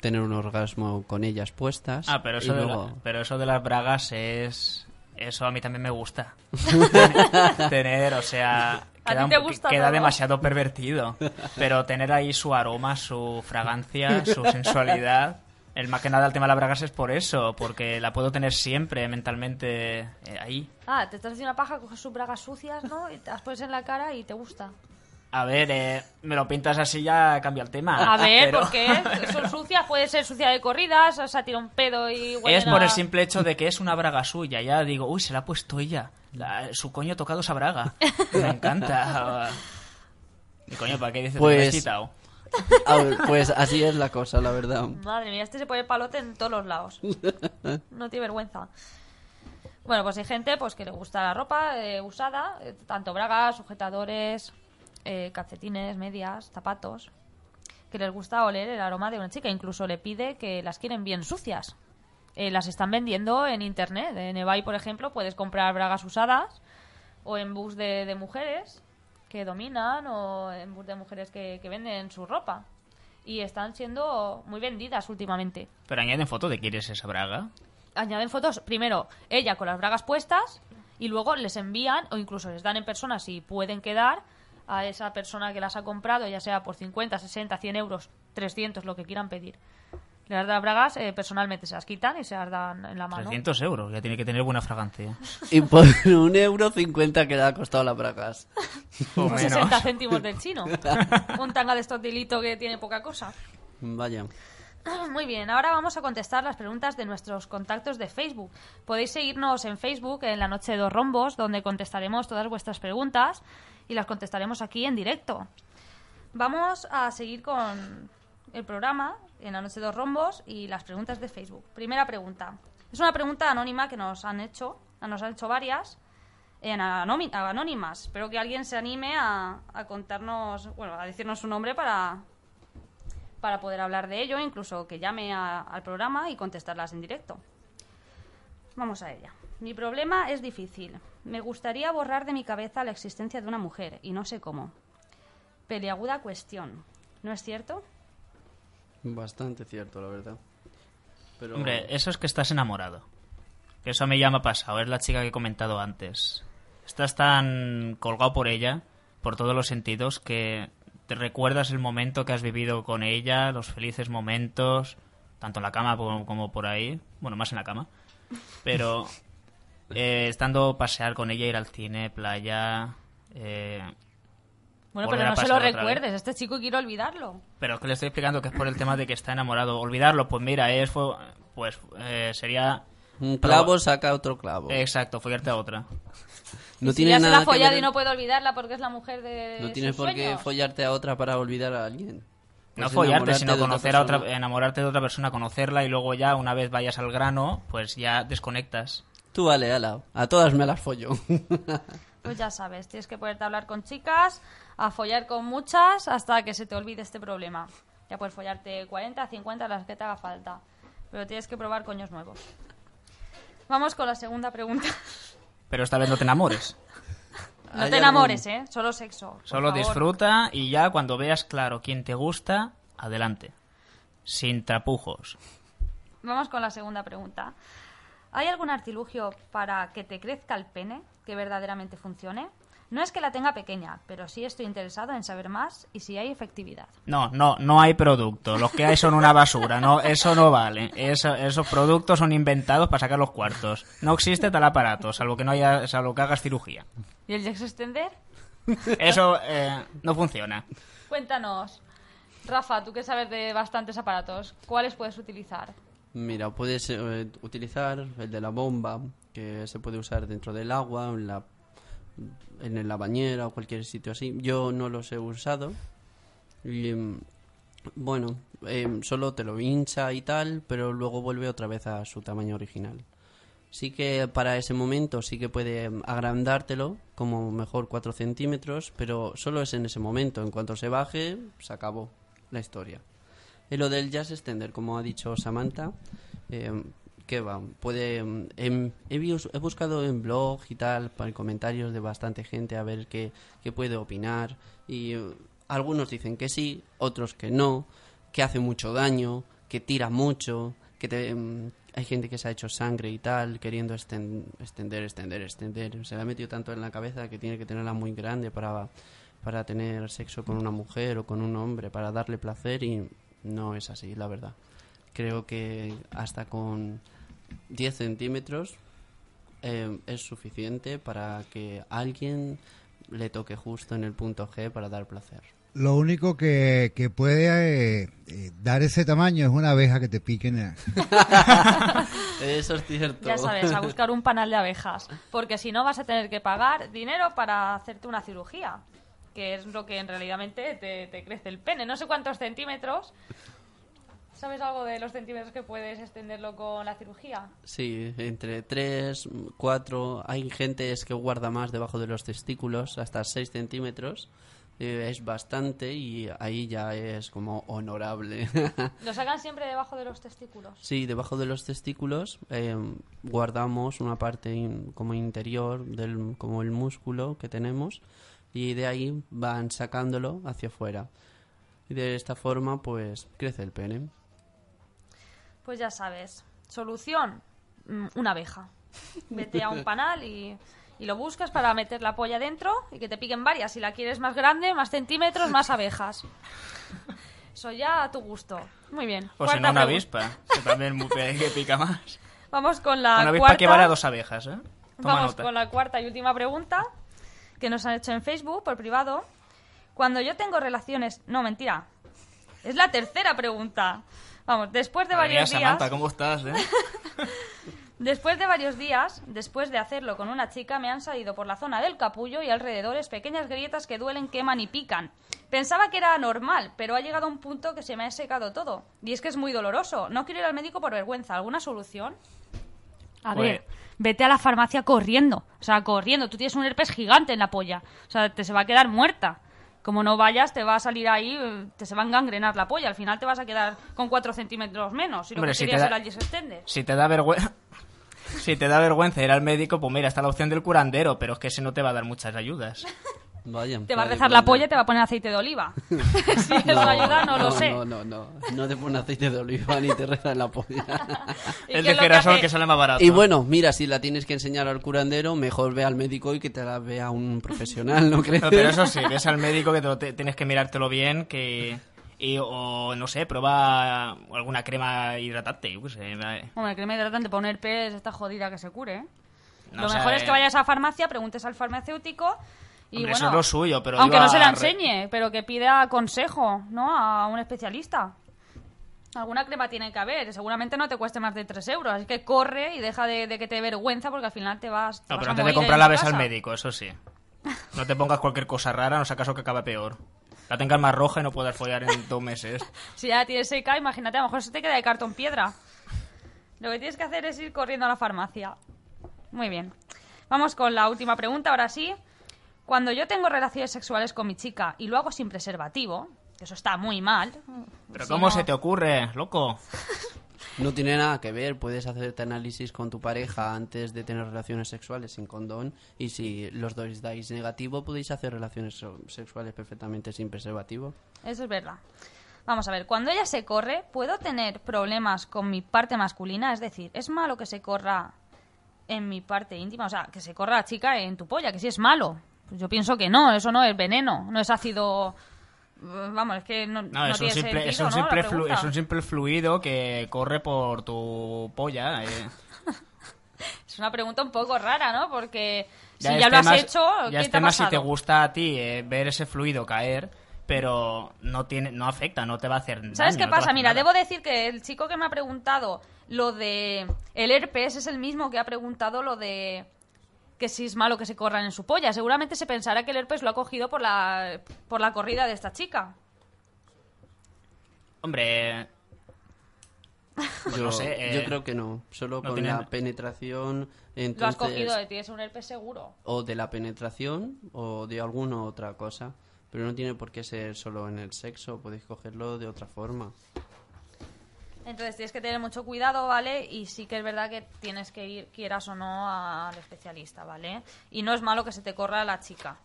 tener un orgasmo con ellas puestas. Ah, pero y eso, de, luego- la- pero eso de las bragas es... Eso a mí también me gusta. tener, o sea... ¿A Queda, ti te un- gusta queda demasiado pervertido. Pero tener ahí su aroma, su fragancia, su sensualidad... El más que nada el tema de las bragas es por eso, porque la puedo tener siempre mentalmente eh, ahí. Ah, te estás haciendo una paja, coges sus bragas sucias, ¿no? Y te las pones en la cara y te gusta. A ver, eh, me lo pintas así ya cambia el tema. A ver, pero- ¿por qué? Son sucias, puede ser sucia de corridas, o sea, tira un pedo y Es por a- el simple hecho de que es una braga suya. Ya digo, uy, se la ha puesto ella. La- su coño ha tocado esa braga. Me encanta. Y coño, ¿para qué dices Pues- que me has quitado? Ah, pues así es la cosa, la verdad. Madre mía, este se pone palote en todos los lados. No tiene vergüenza. Bueno, pues hay gente pues que le gusta la ropa eh, usada, eh, tanto bragas, sujetadores, eh, calcetines, medias, zapatos, que les gusta oler el aroma de una chica. Incluso le pide que las quieren bien sucias. Eh, las están vendiendo en internet. En eBay, por ejemplo, puedes comprar bragas usadas o en bus de, de mujeres que dominan o en bus de mujeres que, que venden su ropa. Y están siendo muy vendidas últimamente. Pero añaden foto de quieres esa braga. Añaden fotos, primero ella con las bragas puestas y luego les envían o incluso les dan en persona si pueden quedar a esa persona que las ha comprado, ya sea por 50, 60, 100 euros, 300, lo que quieran pedir. Las bragas, eh, personalmente se las quitan y se las dan en la mano. 300 euros, ya tiene que tener buena fragancia. Y por un euro cincuenta que le ha costado las bragas. O Por menos. 60 céntimos del chino. Un tanga de hilito que tiene poca cosa. Vaya. Muy bien, ahora vamos a contestar las preguntas de nuestros contactos de Facebook. Podéis seguirnos en Facebook en la noche de dos rombos, donde contestaremos todas vuestras preguntas y las contestaremos aquí en directo. Vamos a seguir con el programa en la noche de rombos y las preguntas de Facebook. Primera pregunta. Es una pregunta anónima que nos han hecho, nos han hecho varias en anónimas. Espero que alguien se anime a, contarnos, bueno, a decirnos su nombre para, para poder hablar de ello, incluso que llame al programa y contestarlas en directo. Vamos a ella. Mi problema es difícil. Me gustaría borrar de mi cabeza la existencia de una mujer y no sé cómo. Peliaguda cuestión. ¿No es cierto? Bastante cierto, la verdad. Pero... Hombre, eso es que estás enamorado. Que Eso a mí ya me ha pasado. Es la chica que he comentado antes. Estás tan colgado por ella, por todos los sentidos, que te recuerdas el momento que has vivido con ella, los felices momentos, tanto en la cama como, como por ahí. Bueno, más en la cama. Pero eh, estando pasear con ella, ir al cine, playa. eh, Bueno, pero no se lo recuerdes. Este chico quiere olvidarlo. Pero es que le estoy explicando que es por el tema de que está enamorado. Olvidarlo, pues mira, es pues eh, sería Un clavo saca otro clavo. Exacto, follarte a otra. No si tiene ya se la nada ha que follado ver- y no puede olvidarla porque es la mujer de No sus tienes por qué sueños. follarte a otra para olvidar a alguien. No Puedes follarte, sino conocer a otra, enamorarte de otra persona, conocerla y luego ya una vez vayas al grano, pues ya desconectas. Tú vale, ala. A todas me las follo. Pues ya sabes, tienes que poderte hablar con chicas, a follar con muchas hasta que se te olvide este problema. Ya puedes follarte 40, 50, las que te haga falta. Pero tienes que probar coños nuevos. Vamos con la segunda pregunta. Pero esta vez no te enamores. No ¿Hay te enamores, ¿eh? Solo sexo. Solo favor. disfruta y ya cuando veas claro quién te gusta, adelante. Sin tapujos. Vamos con la segunda pregunta. ¿Hay algún artilugio para que te crezca el pene que verdaderamente funcione? No es que la tenga pequeña, pero sí estoy interesado en saber más y si hay efectividad. No, no, no hay producto. Los que hay son una basura. No, eso no vale. Eso- esos productos son inventados para sacar los cuartos. No existe tal aparato, salvo que no haya, salvo que hagas cirugía. ¿Y el Jex Extender? Eso eh, no funciona. Cuéntanos. Rafa, tú que sabes de bastantes aparatos, ¿cuáles puedes utilizar? Mira, puedes eh, utilizar el de la bomba, que se puede usar dentro del agua, en la, en la bañera o cualquier sitio así. Yo no los he usado. Y, mm, bueno, em, solo te lo hincha y tal, pero luego vuelve otra vez a su tamaño original. Sí que para ese momento sí que puede em, agrandártelo, como mejor 4 centímetros, pero solo es en ese momento. En cuanto se baje, se acabó la historia. Y lo del jazz extender, como ha dicho Samantha, eh, ¿qué va? Puede, em, em, he, he buscado en blog y tal, para comentarios de bastante gente a ver qué, qué puede opinar. Y eh, algunos dicen que sí, otros que no, que hace mucho daño, que tira mucho, que te, em, hay gente que se ha hecho sangre y tal, queriendo esten- extender, extender, extender. Se le ha metido tanto en la cabeza que tiene que tenerla muy grande para, para tener sexo con una mujer o con un hombre, para darle placer y no es así, la verdad. Creo que hasta con 10 centímetros eh, es suficiente para que alguien le toque justo en el punto G para dar placer. Lo único que, que puede eh, eh, dar ese tamaño es una abeja que te piquen. en- Eso es cierto. Ya sabes, a buscar un panal de abejas. Porque si no vas a tener que pagar dinero para hacerte una cirugía. Que es lo que en realidad te, te crece el pene. No sé cuántos centímetros. ¿Sabes algo de los centímetros que puedes extenderlo con la cirugía? Sí, entre 3, 4. Hay gente es que guarda más debajo de los testículos, hasta 6 centímetros. Eh, es bastante y ahí ya es como honorable. Lo sacan siempre debajo de los testículos. Sí, debajo de los testículos eh, guardamos una parte in- como interior del como el músculo que tenemos y de ahí van sacándolo hacia afuera. Y de esta forma pues crece el pene. Pues ya sabes. Solución, mm, una abeja. Vete a un panal y, y lo buscas para meter la polla dentro y que te piquen varias. Si la quieres más grande, más centímetros, más abejas. Eso ya a tu gusto. Muy bien. O si no, una pregunta. avispa. Que también que pica más. Vamos con la Una avispa cuarta. que vale a dos abejas, ¿eh? Toma Vamos nota. con la cuarta y última pregunta que nos han hecho en Facebook por privado. Cuando yo tengo relaciones... No, mentira. Es la tercera pregunta. Vamos, después de Madre mía, varios días... Samantha, ¿cómo estás, eh? Después de varios días, después de hacerlo con una chica, me han salido por la zona del capullo y alrededores pequeñas grietas que duelen, queman y pican. Pensaba que era normal, pero ha llegado a un punto que se me ha secado todo. Y es que es muy doloroso. No quiero ir al médico por vergüenza. ¿Alguna solución? A ver, vete a la farmacia corriendo. O sea, corriendo. Tú tienes un herpes gigante en la polla. O sea, te se va a quedar muerta. Como no vayas, te va a salir ahí, eh, te se va a engangrenar la polla. Al final te vas a quedar con 4 centímetros menos. Y lo Hombre, que si te querías da- el. Si te da vergüenza... Si te da vergüenza ir al médico, pues mira, está la opción del curandero, pero es que ese no te va a dar muchas ayudas. Vaya. Te va a rezar la polla y te va a poner aceite de oliva. si eso ayuda, no, lo sé. No, no, no. No te pone aceite de oliva ni te reza en la polla. ¿Y El de que girasol que sale más barato. Y bueno, mira, si la tienes que enseñar al curandero, mejor ve al médico y que te la vea un profesional, ¿no crees? No, pero eso sí, ves al médico que te lo te- tienes que mirártelo bien, que... Y, o, no sé, prueba alguna crema hidratante, yo sé. eh. Hombre, crema hidratante para un herpes está jodida que se cure. ¿eh? No, lo o sea, mejor es eh, que vayas a farmacia, preguntes al farmacéutico y Hombre, bueno, eso es lo suyo, pero aunque no se la enseñe, pero que pida consejo, ¿no? A un especialista. Alguna crema tiene que haber, seguramente no te cueste más de 3 euros, así que corre y deja de, de que te dé vergüenza porque al final te vas, te No, vas pero a antes de morir comprarla en tu ves al médico, eso sí. No te pongas cualquier cosa rara, no sea caso que acabe peor. La tengas más roja y no puedas follar en dos meses. Si ya tienes seca, imagínate, a lo mejor se te queda de cartón piedra. Lo que tienes que hacer es ir corriendo a la farmacia. Muy bien. Vamos con la última pregunta, ahora sí. Cuando yo tengo relaciones sexuales con mi chica y lo hago sin preservativo, que eso está muy mal. Pero si ¿cómo no- se te ocurre, loco? No tiene nada que ver, puedes hacerte análisis con tu pareja antes de tener relaciones sexuales sin condón y si los dos dais negativo podéis hacer relaciones sexuales perfectamente sin preservativo. Eso es verdad. Vamos a ver, cuando ella se corre, ¿puedo tener problemas con mi parte masculina? Es decir, ¿es malo que se corra en mi parte íntima? O sea, que se corra la chica en tu polla, que sí es malo. Pues yo pienso que no, eso no es veneno, no es ácido... Vamos, es que no, No, no es, un tiene simple, es, sentido, un ¿no? La simple flu- es un simple fluido que corre por tu polla. eh. Es una pregunta un poco rara, ¿no? Porque si es ya lo has hecho, ya ¿qué es te ha tema si te gusta a ti eh, ver ese fluido caer, pero no tiene no afecta, no te va a hacer daño. ¿Sabes qué pasa? Mira, nada. debo decir que el chico que me ha preguntado lo de el herpes es el mismo que ha preguntado lo de que si es malo que se corran en su polla. Seguramente se pensará que el herpes lo ha cogido por la, por la corrida de esta chica. Hombre, Yo, no sé, eh, yo creo que no, solo no con la penetración Lo has entonces cogido de ti, es un herpes seguro. o de la penetración o de alguna otra cosa, pero no tiene por qué ser solo en el sexo, podéis cogerlo de otra forma. Entonces tienes que tener mucho cuidado, ¿vale? Y sí que es verdad que tienes que ir, quieras o no, al especialista, ¿vale? Y no es malo que se te corra la chica.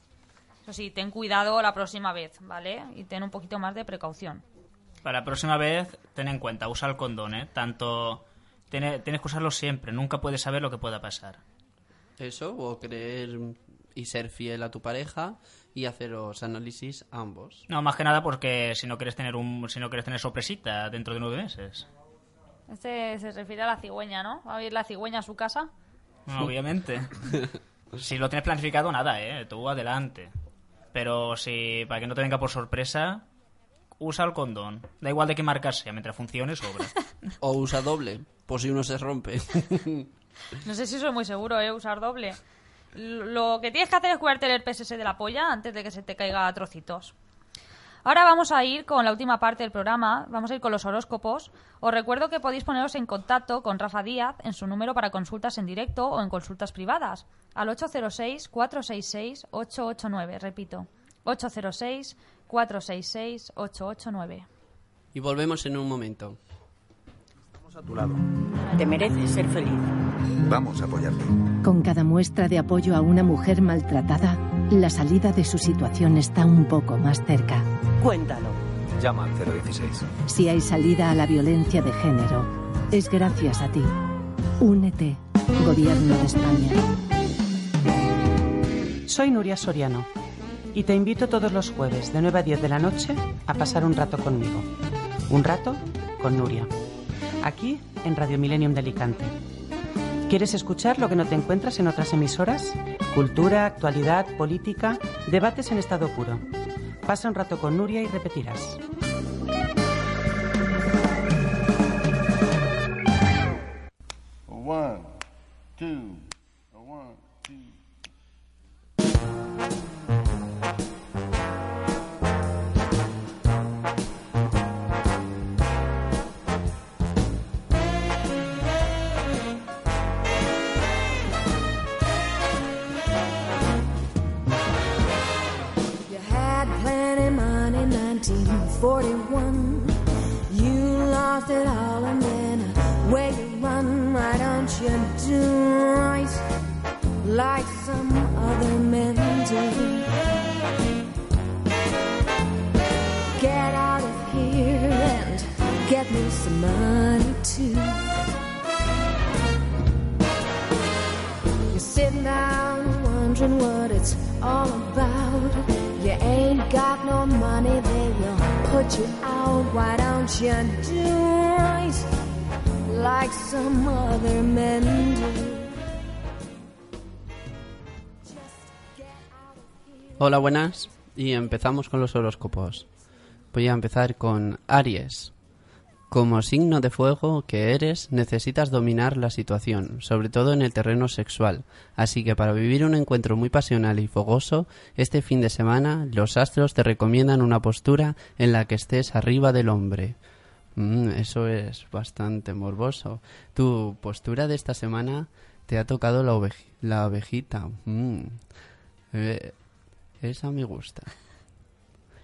Eso sí, ten cuidado la próxima vez, ¿vale? Y ten un poquito más de precaución. para la próxima vez, ten en cuenta, usa el condón, ¿eh? Tanto... Tiene- tienes que usarlo siempre, nunca puedes saber lo que pueda pasar. Eso, o creer y ser fiel a tu pareja y haceros análisis ambos. No, más que nada porque si no quieres tener un si no quieres tener sorpresita dentro de nueve meses. Este se refiere a la cigüeña, ¿no? ¿Va a ir la cigüeña a su casa? No, obviamente. si lo tienes planificado, nada, ¿eh? Tú adelante. Pero si, para que no te venga por sorpresa, usa el condón. Da igual de qué marca sea, mientras funcione, sobra. O usa doble, por si uno se rompe. No sé si soy muy seguro, ¿eh? Usar doble. Lo que tienes que hacer es curarte el ese de la polla antes de que se te caiga a trocitos. Ahora vamos a ir con la última parte del programa, vamos a ir con los horóscopos. Os recuerdo que podéis poneros en contacto con Rafa Díaz en su número para consultas en directo o en consultas privadas, al 806-466-889, repito, 806-466-889. y volvemos en un momento. Estamos a tu lado. Te mereces ser feliz. Vamos a apoyarte. Con cada muestra de apoyo a una mujer maltratada, la salida de su situación está un poco más cerca. Cuéntalo. Llama al 016. Si hay salida a la violencia de género, es gracias a ti. Únete, Gobierno de España. Soy Nuria Soriano y te invito todos los jueves de 9 a 10 de la noche a pasar un rato conmigo. Un rato con Nuria. Aquí en Radio Millennium de Alicante. ¿Quieres escuchar lo que no te encuentras en otras emisoras? Cultura, actualidad, política, debates en estado puro. Pasa un rato con Nuria y repetirás. One, two. 1941. You lost it all and then where you run, why don't you do right like some other men do? Get out of here and get me some money too. You're sitting down wondering what it's all about. Hola, buenas. Y empezamos con los horóscopos. Voy a empezar con Aries. Como signo de fuego que eres, necesitas dominar la situación, sobre todo en el terreno sexual. Así que para vivir un encuentro muy pasional y fogoso, este fin de semana los astros te recomiendan una postura en la que estés arriba del hombre. Mm, eso es bastante morboso. Tu postura de esta semana te ha tocado la, oveji- la ovejita. Mm. Eh, esa me gusta.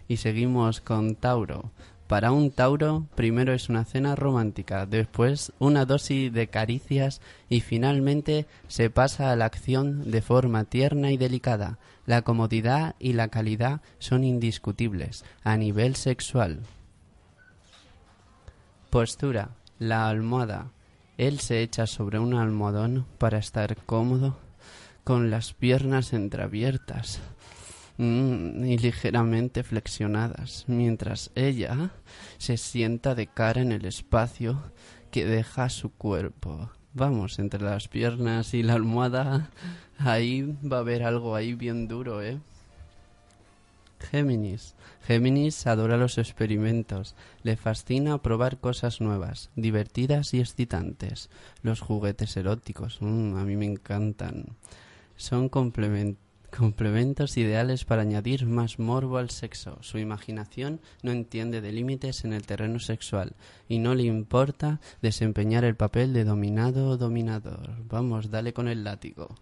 Y seguimos con Tauro. Para un Tauro, primero es una cena romántica, después una dosis de caricias y finalmente se pasa a la acción de forma tierna y delicada. La comodidad y la calidad son indiscutibles a nivel sexual. Postura. La almohada. Él se echa sobre un almohadón para estar cómodo, con las piernas entreabiertas y ligeramente flexionadas, mientras ella se sienta de cara en el espacio que deja su cuerpo. Vamos, entre las piernas y la almohada, ahí va a haber algo ahí bien duro, ¿eh? Géminis. Géminis adora los experimentos. Le fascina probar cosas nuevas, divertidas y excitantes. Los juguetes eróticos, mm, a mí me encantan. Son complemen- complementos ideales para añadir más morbo al sexo. Su imaginación no entiende de límites en el terreno sexual y no le importa desempeñar el papel de dominado o dominador. Vamos, dale con el látigo.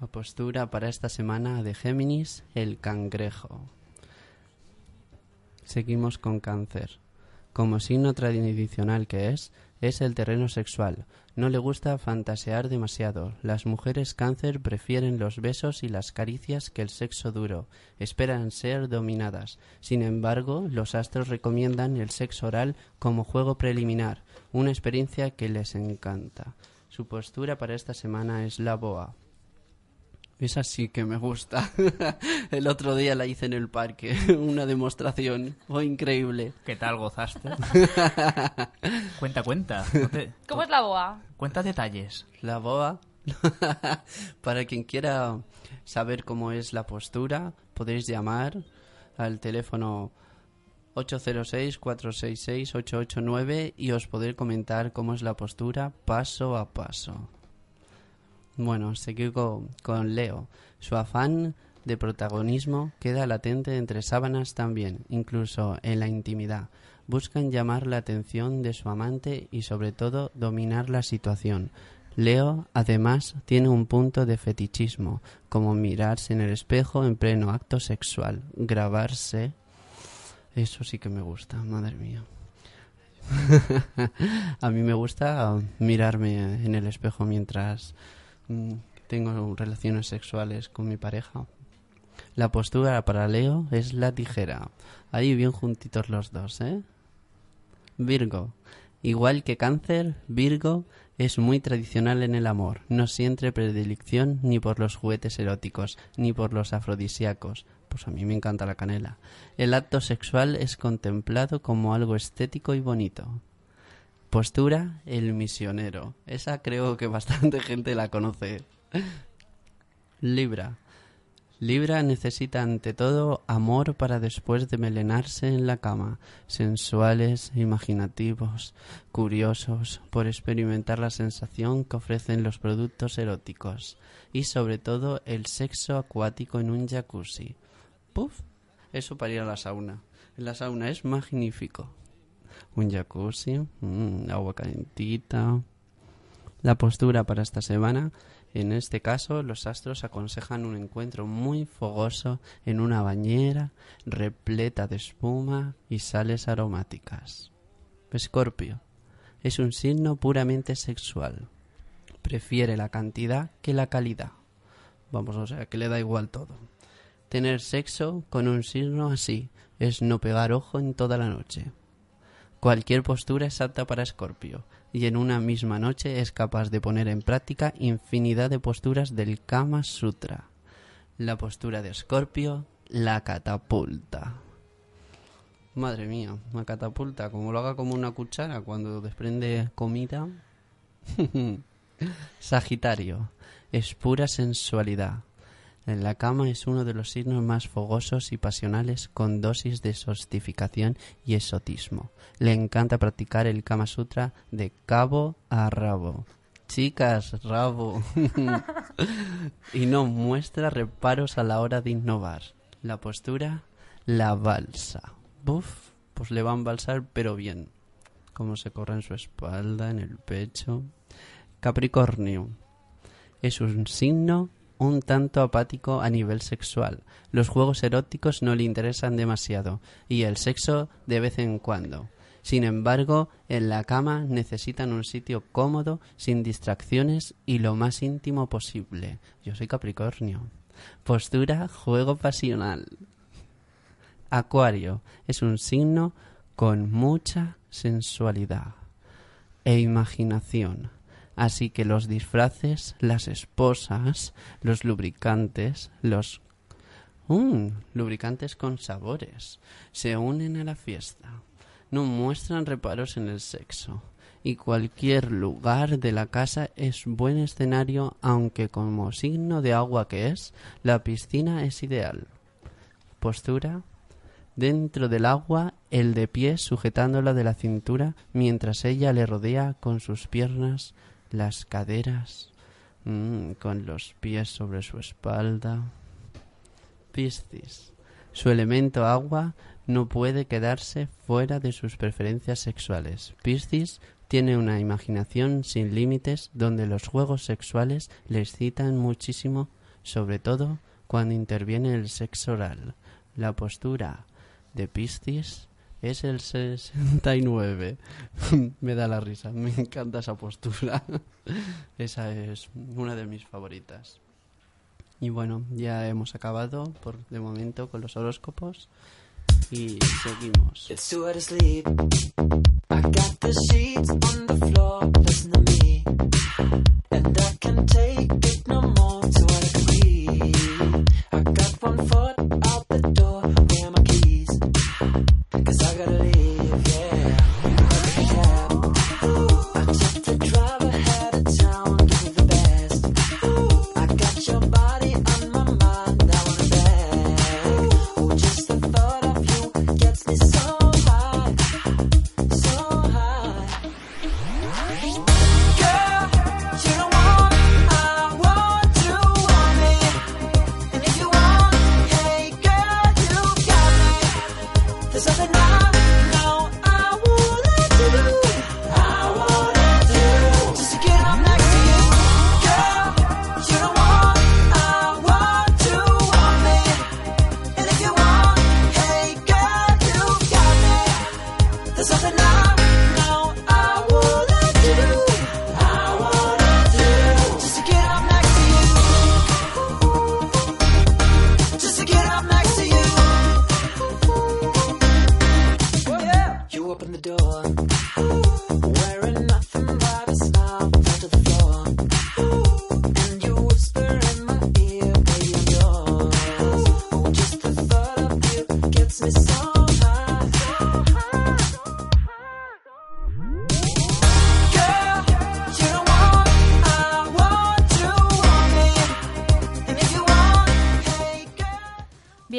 La postura para esta semana de Géminis, el cangrejo. Seguimos con cáncer. Como signo tradicional que es, es el terreno sexual. No le gusta fantasear demasiado. Las mujeres cáncer prefieren los besos y las caricias que el sexo duro. Esperan ser dominadas. Sin embargo, los astros recomiendan el sexo oral como juego preliminar, una experiencia que les encanta. Su postura para esta semana es la boa. Esa sí que me gusta. el otro día la hice en el parque, una demostración. Fue increíble. ¿Qué tal gozaste? cuenta, cuenta. No te- ¿Cómo es la boa? Cuenta detalles. La boa. Para quien quiera saber cómo es la postura, podéis llamar al teléfono 806-466-889 y os podré comentar cómo es la postura paso a paso. Bueno, seguir con, Leo. Su afán de protagonismo queda latente entre sábanas también, incluso en la intimidad. Buscan llamar la atención de su amante y sobre todo dominar la situación. Leo, además, tiene un punto de fetichismo, como mirarse en el espejo en pleno acto sexual, grabarse. Eso sí que me gusta, madre mía. A mí me gusta mirarme en el espejo mientras tengo relaciones sexuales con mi pareja. La postura para Leo es la tijera. Ahí bien juntitos los dos, ¿eh? Virgo. Igual que cáncer, Virgo es muy tradicional en el amor. No siente predilección ni por los juguetes eróticos, ni por los afrodisíacos. Pues a mí me encanta la canela. El acto sexual es contemplado como algo estético y bonito. Postura, el misionero. Esa creo que bastante gente la conoce. Libra. Libra necesita ante todo amor para después de melenarse en la cama, sensuales, imaginativos, curiosos por experimentar la sensación que ofrecen los productos eróticos y sobre todo el sexo acuático en un jacuzzi. Puf, eso para ir a la sauna. La sauna es magnífico. Un jacuzzi, mm, agua calentita. La postura para esta semana en este caso, los astros aconsejan un encuentro muy fogoso en una bañera repleta de espuma y sales aromáticas. Escorpio es un signo puramente sexual. Prefiere la cantidad que la calidad. Vamos, o sea, que le da igual todo. Tener sexo con un signo así es no pegar ojo en toda la noche. Cualquier postura es apta para Escorpio y en una misma noche es capaz de poner en práctica infinidad de posturas del Kama Sutra. La postura de Escorpio, la catapulta. Madre mía, una catapulta, como lo haga como una cuchara cuando desprende comida. Sagitario, es pura sensualidad. En la cama es uno de los signos más fogosos y pasionales con dosis de sostificación y exotismo. Le encanta practicar el Kama Sutra de cabo a rabo. Chicas, rabo. y no muestra reparos a la hora de innovar. La postura, la balsa. Buf, pues le va a embalsar, pero bien. Como se corre en su espalda, en el pecho. Capricornio. Es un signo un tanto apático a nivel sexual. Los juegos eróticos no le interesan demasiado y el sexo de vez en cuando. Sin embargo, en la cama necesitan un sitio cómodo, sin distracciones y lo más íntimo posible. Yo soy Capricornio. Postura, juego pasional. Acuario es un signo con mucha sensualidad e imaginación Así que los disfraces, las esposas, los lubricantes, los mm, lubricantes con sabores se unen a la fiesta. No muestran reparos en el sexo. Y cualquier lugar de la casa es buen escenario, aunque como signo de agua que es, la piscina es ideal. Postura. Dentro del agua, el de pie sujetándola de la cintura mientras ella le rodea con sus piernas las caderas, mm, con los pies sobre su espalda. Piscis. Su elemento agua no puede quedarse fuera de sus preferencias sexuales. Piscis tiene una imaginación sin límites donde los juegos sexuales le excitan muchísimo, sobre todo cuando interviene el sexo oral. La postura de Piscis es el 69. me da la risa, me encanta esa postura. esa es una de mis favoritas. Y bueno, ya hemos acabado por de momento con los horóscopos y seguimos. Girl, you don't want, I want you Cause I gotta leave.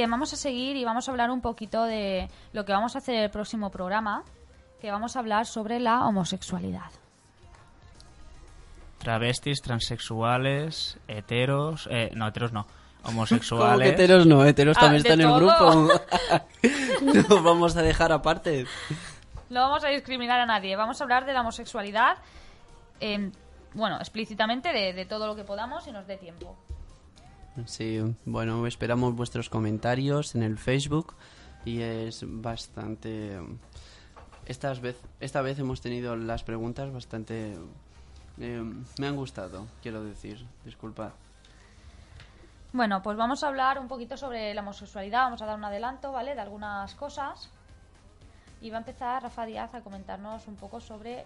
Vamos a seguir y vamos a hablar un poquito de lo que vamos a hacer en el próximo programa, que vamos a hablar sobre la homosexualidad. Travestis, transexuales, heteros... eh, no, heteros no. ¿Cómo Homosexuales... que heteros no? Heteros Ah, también ¿de están en el grupo. Nos vamos a dejar aparte. No vamos a discriminar a nadie, vamos a hablar de la homosexualidad, em, bueno, explícitamente de, de todo lo que podamos y nos dé tiempo. Sí, bueno, esperamos vuestros comentarios en el Facebook y es bastante... Estas vez, esta vez hemos tenido las preguntas bastante... eh, me han gustado, quiero decir, disculpad. Bueno, pues vamos a hablar un poquito sobre la homosexualidad, vamos a dar un adelanto, ¿vale? De algunas cosas. Y va a empezar Rafa Díaz a comentarnos un poco sobre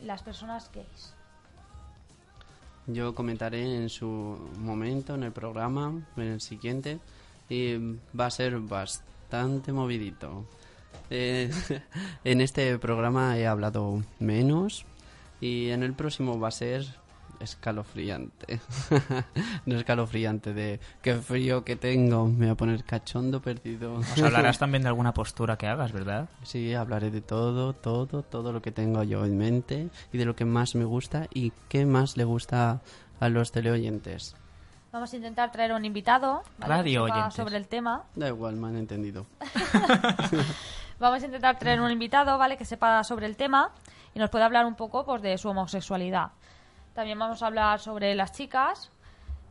las personas gays. Yo comentaré en su momento, en el programa, en el siguiente, y va a ser bastante movidito. Eh, en este programa he hablado menos y en el próximo va a ser escalofriante. no escalofriante de qué frío que tengo, me voy a poner cachondo perdido. Nos hablarás también de alguna postura que hagas, ¿verdad? Sí, hablaré de todo, todo, todo lo que tengo yo en mente y de lo que más me gusta y qué más le gusta a los teleoyentes. Vamos a intentar traer un invitado ¿vale? Radio oyentes. sobre el tema. Da igual, me han entendido. Vamos a intentar traer un invitado, ¿vale? Que sepa sobre el tema y nos pueda hablar un poco pues, de su homosexualidad. También vamos a hablar sobre las chicas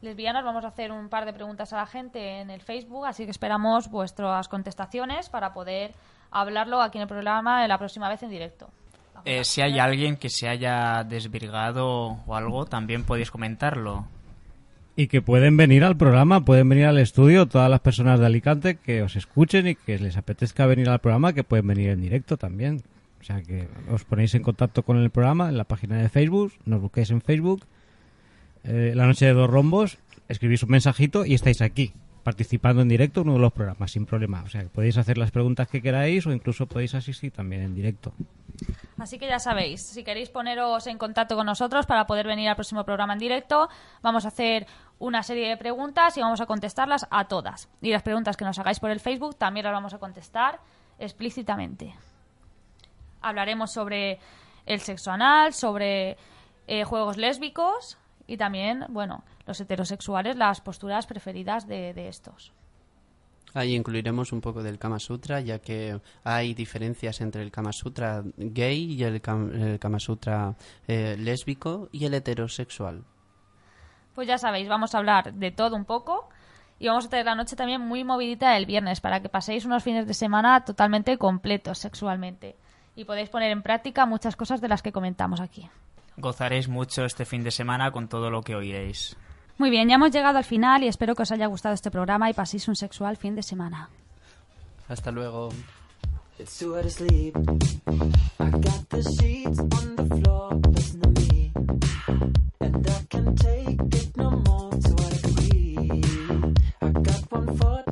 lesbianas. Vamos a hacer un par de preguntas a la gente en el Facebook, así que esperamos vuestras contestaciones para poder hablarlo aquí en el programa la próxima vez en directo. Eh, si hay alguien que se haya desvirgado o algo, también podéis comentarlo. Y que pueden venir al programa, pueden venir al estudio todas las personas de Alicante que os escuchen y que les apetezca venir al programa, que pueden venir en directo también. O sea que os ponéis en contacto con el programa en la página de Facebook, nos busquáis en Facebook, eh, La Noche de Dos Rombos, escribís un mensajito y estáis aquí, participando en directo en uno de los programas, sin problema. O sea que podéis hacer las preguntas que queráis o incluso podéis asistir también en directo. Así que ya sabéis, si queréis poneros en contacto con nosotros para poder venir al próximo programa en directo, vamos a hacer una serie de preguntas y vamos a contestarlas a todas. Y las preguntas que nos hagáis por el Facebook también las vamos a contestar explícitamente. Hablaremos sobre el sexo anal, sobre eh, juegos lésbicos y también, bueno, los heterosexuales, las posturas preferidas de, de estos. Ahí incluiremos un poco del Kama Sutra, ya que hay diferencias entre el Kama Sutra gay y el, Kam- el Kama Sutra eh, lésbico y el heterosexual. Pues ya sabéis, vamos a hablar de todo un poco y vamos a tener la noche también muy movidita el viernes para que paséis unos fines de semana totalmente completos sexualmente y podéis poner en práctica muchas cosas de las que comentamos aquí. Gozaréis mucho este fin de semana con todo lo que oiréis. Muy bien, ya hemos llegado al final y espero que os haya gustado este programa y paséis un sexual fin de semana. Hasta luego. It's too hard to sleep. I got the sheets on the floor, listen to me. And I can take it no more, so I agree. I got one foot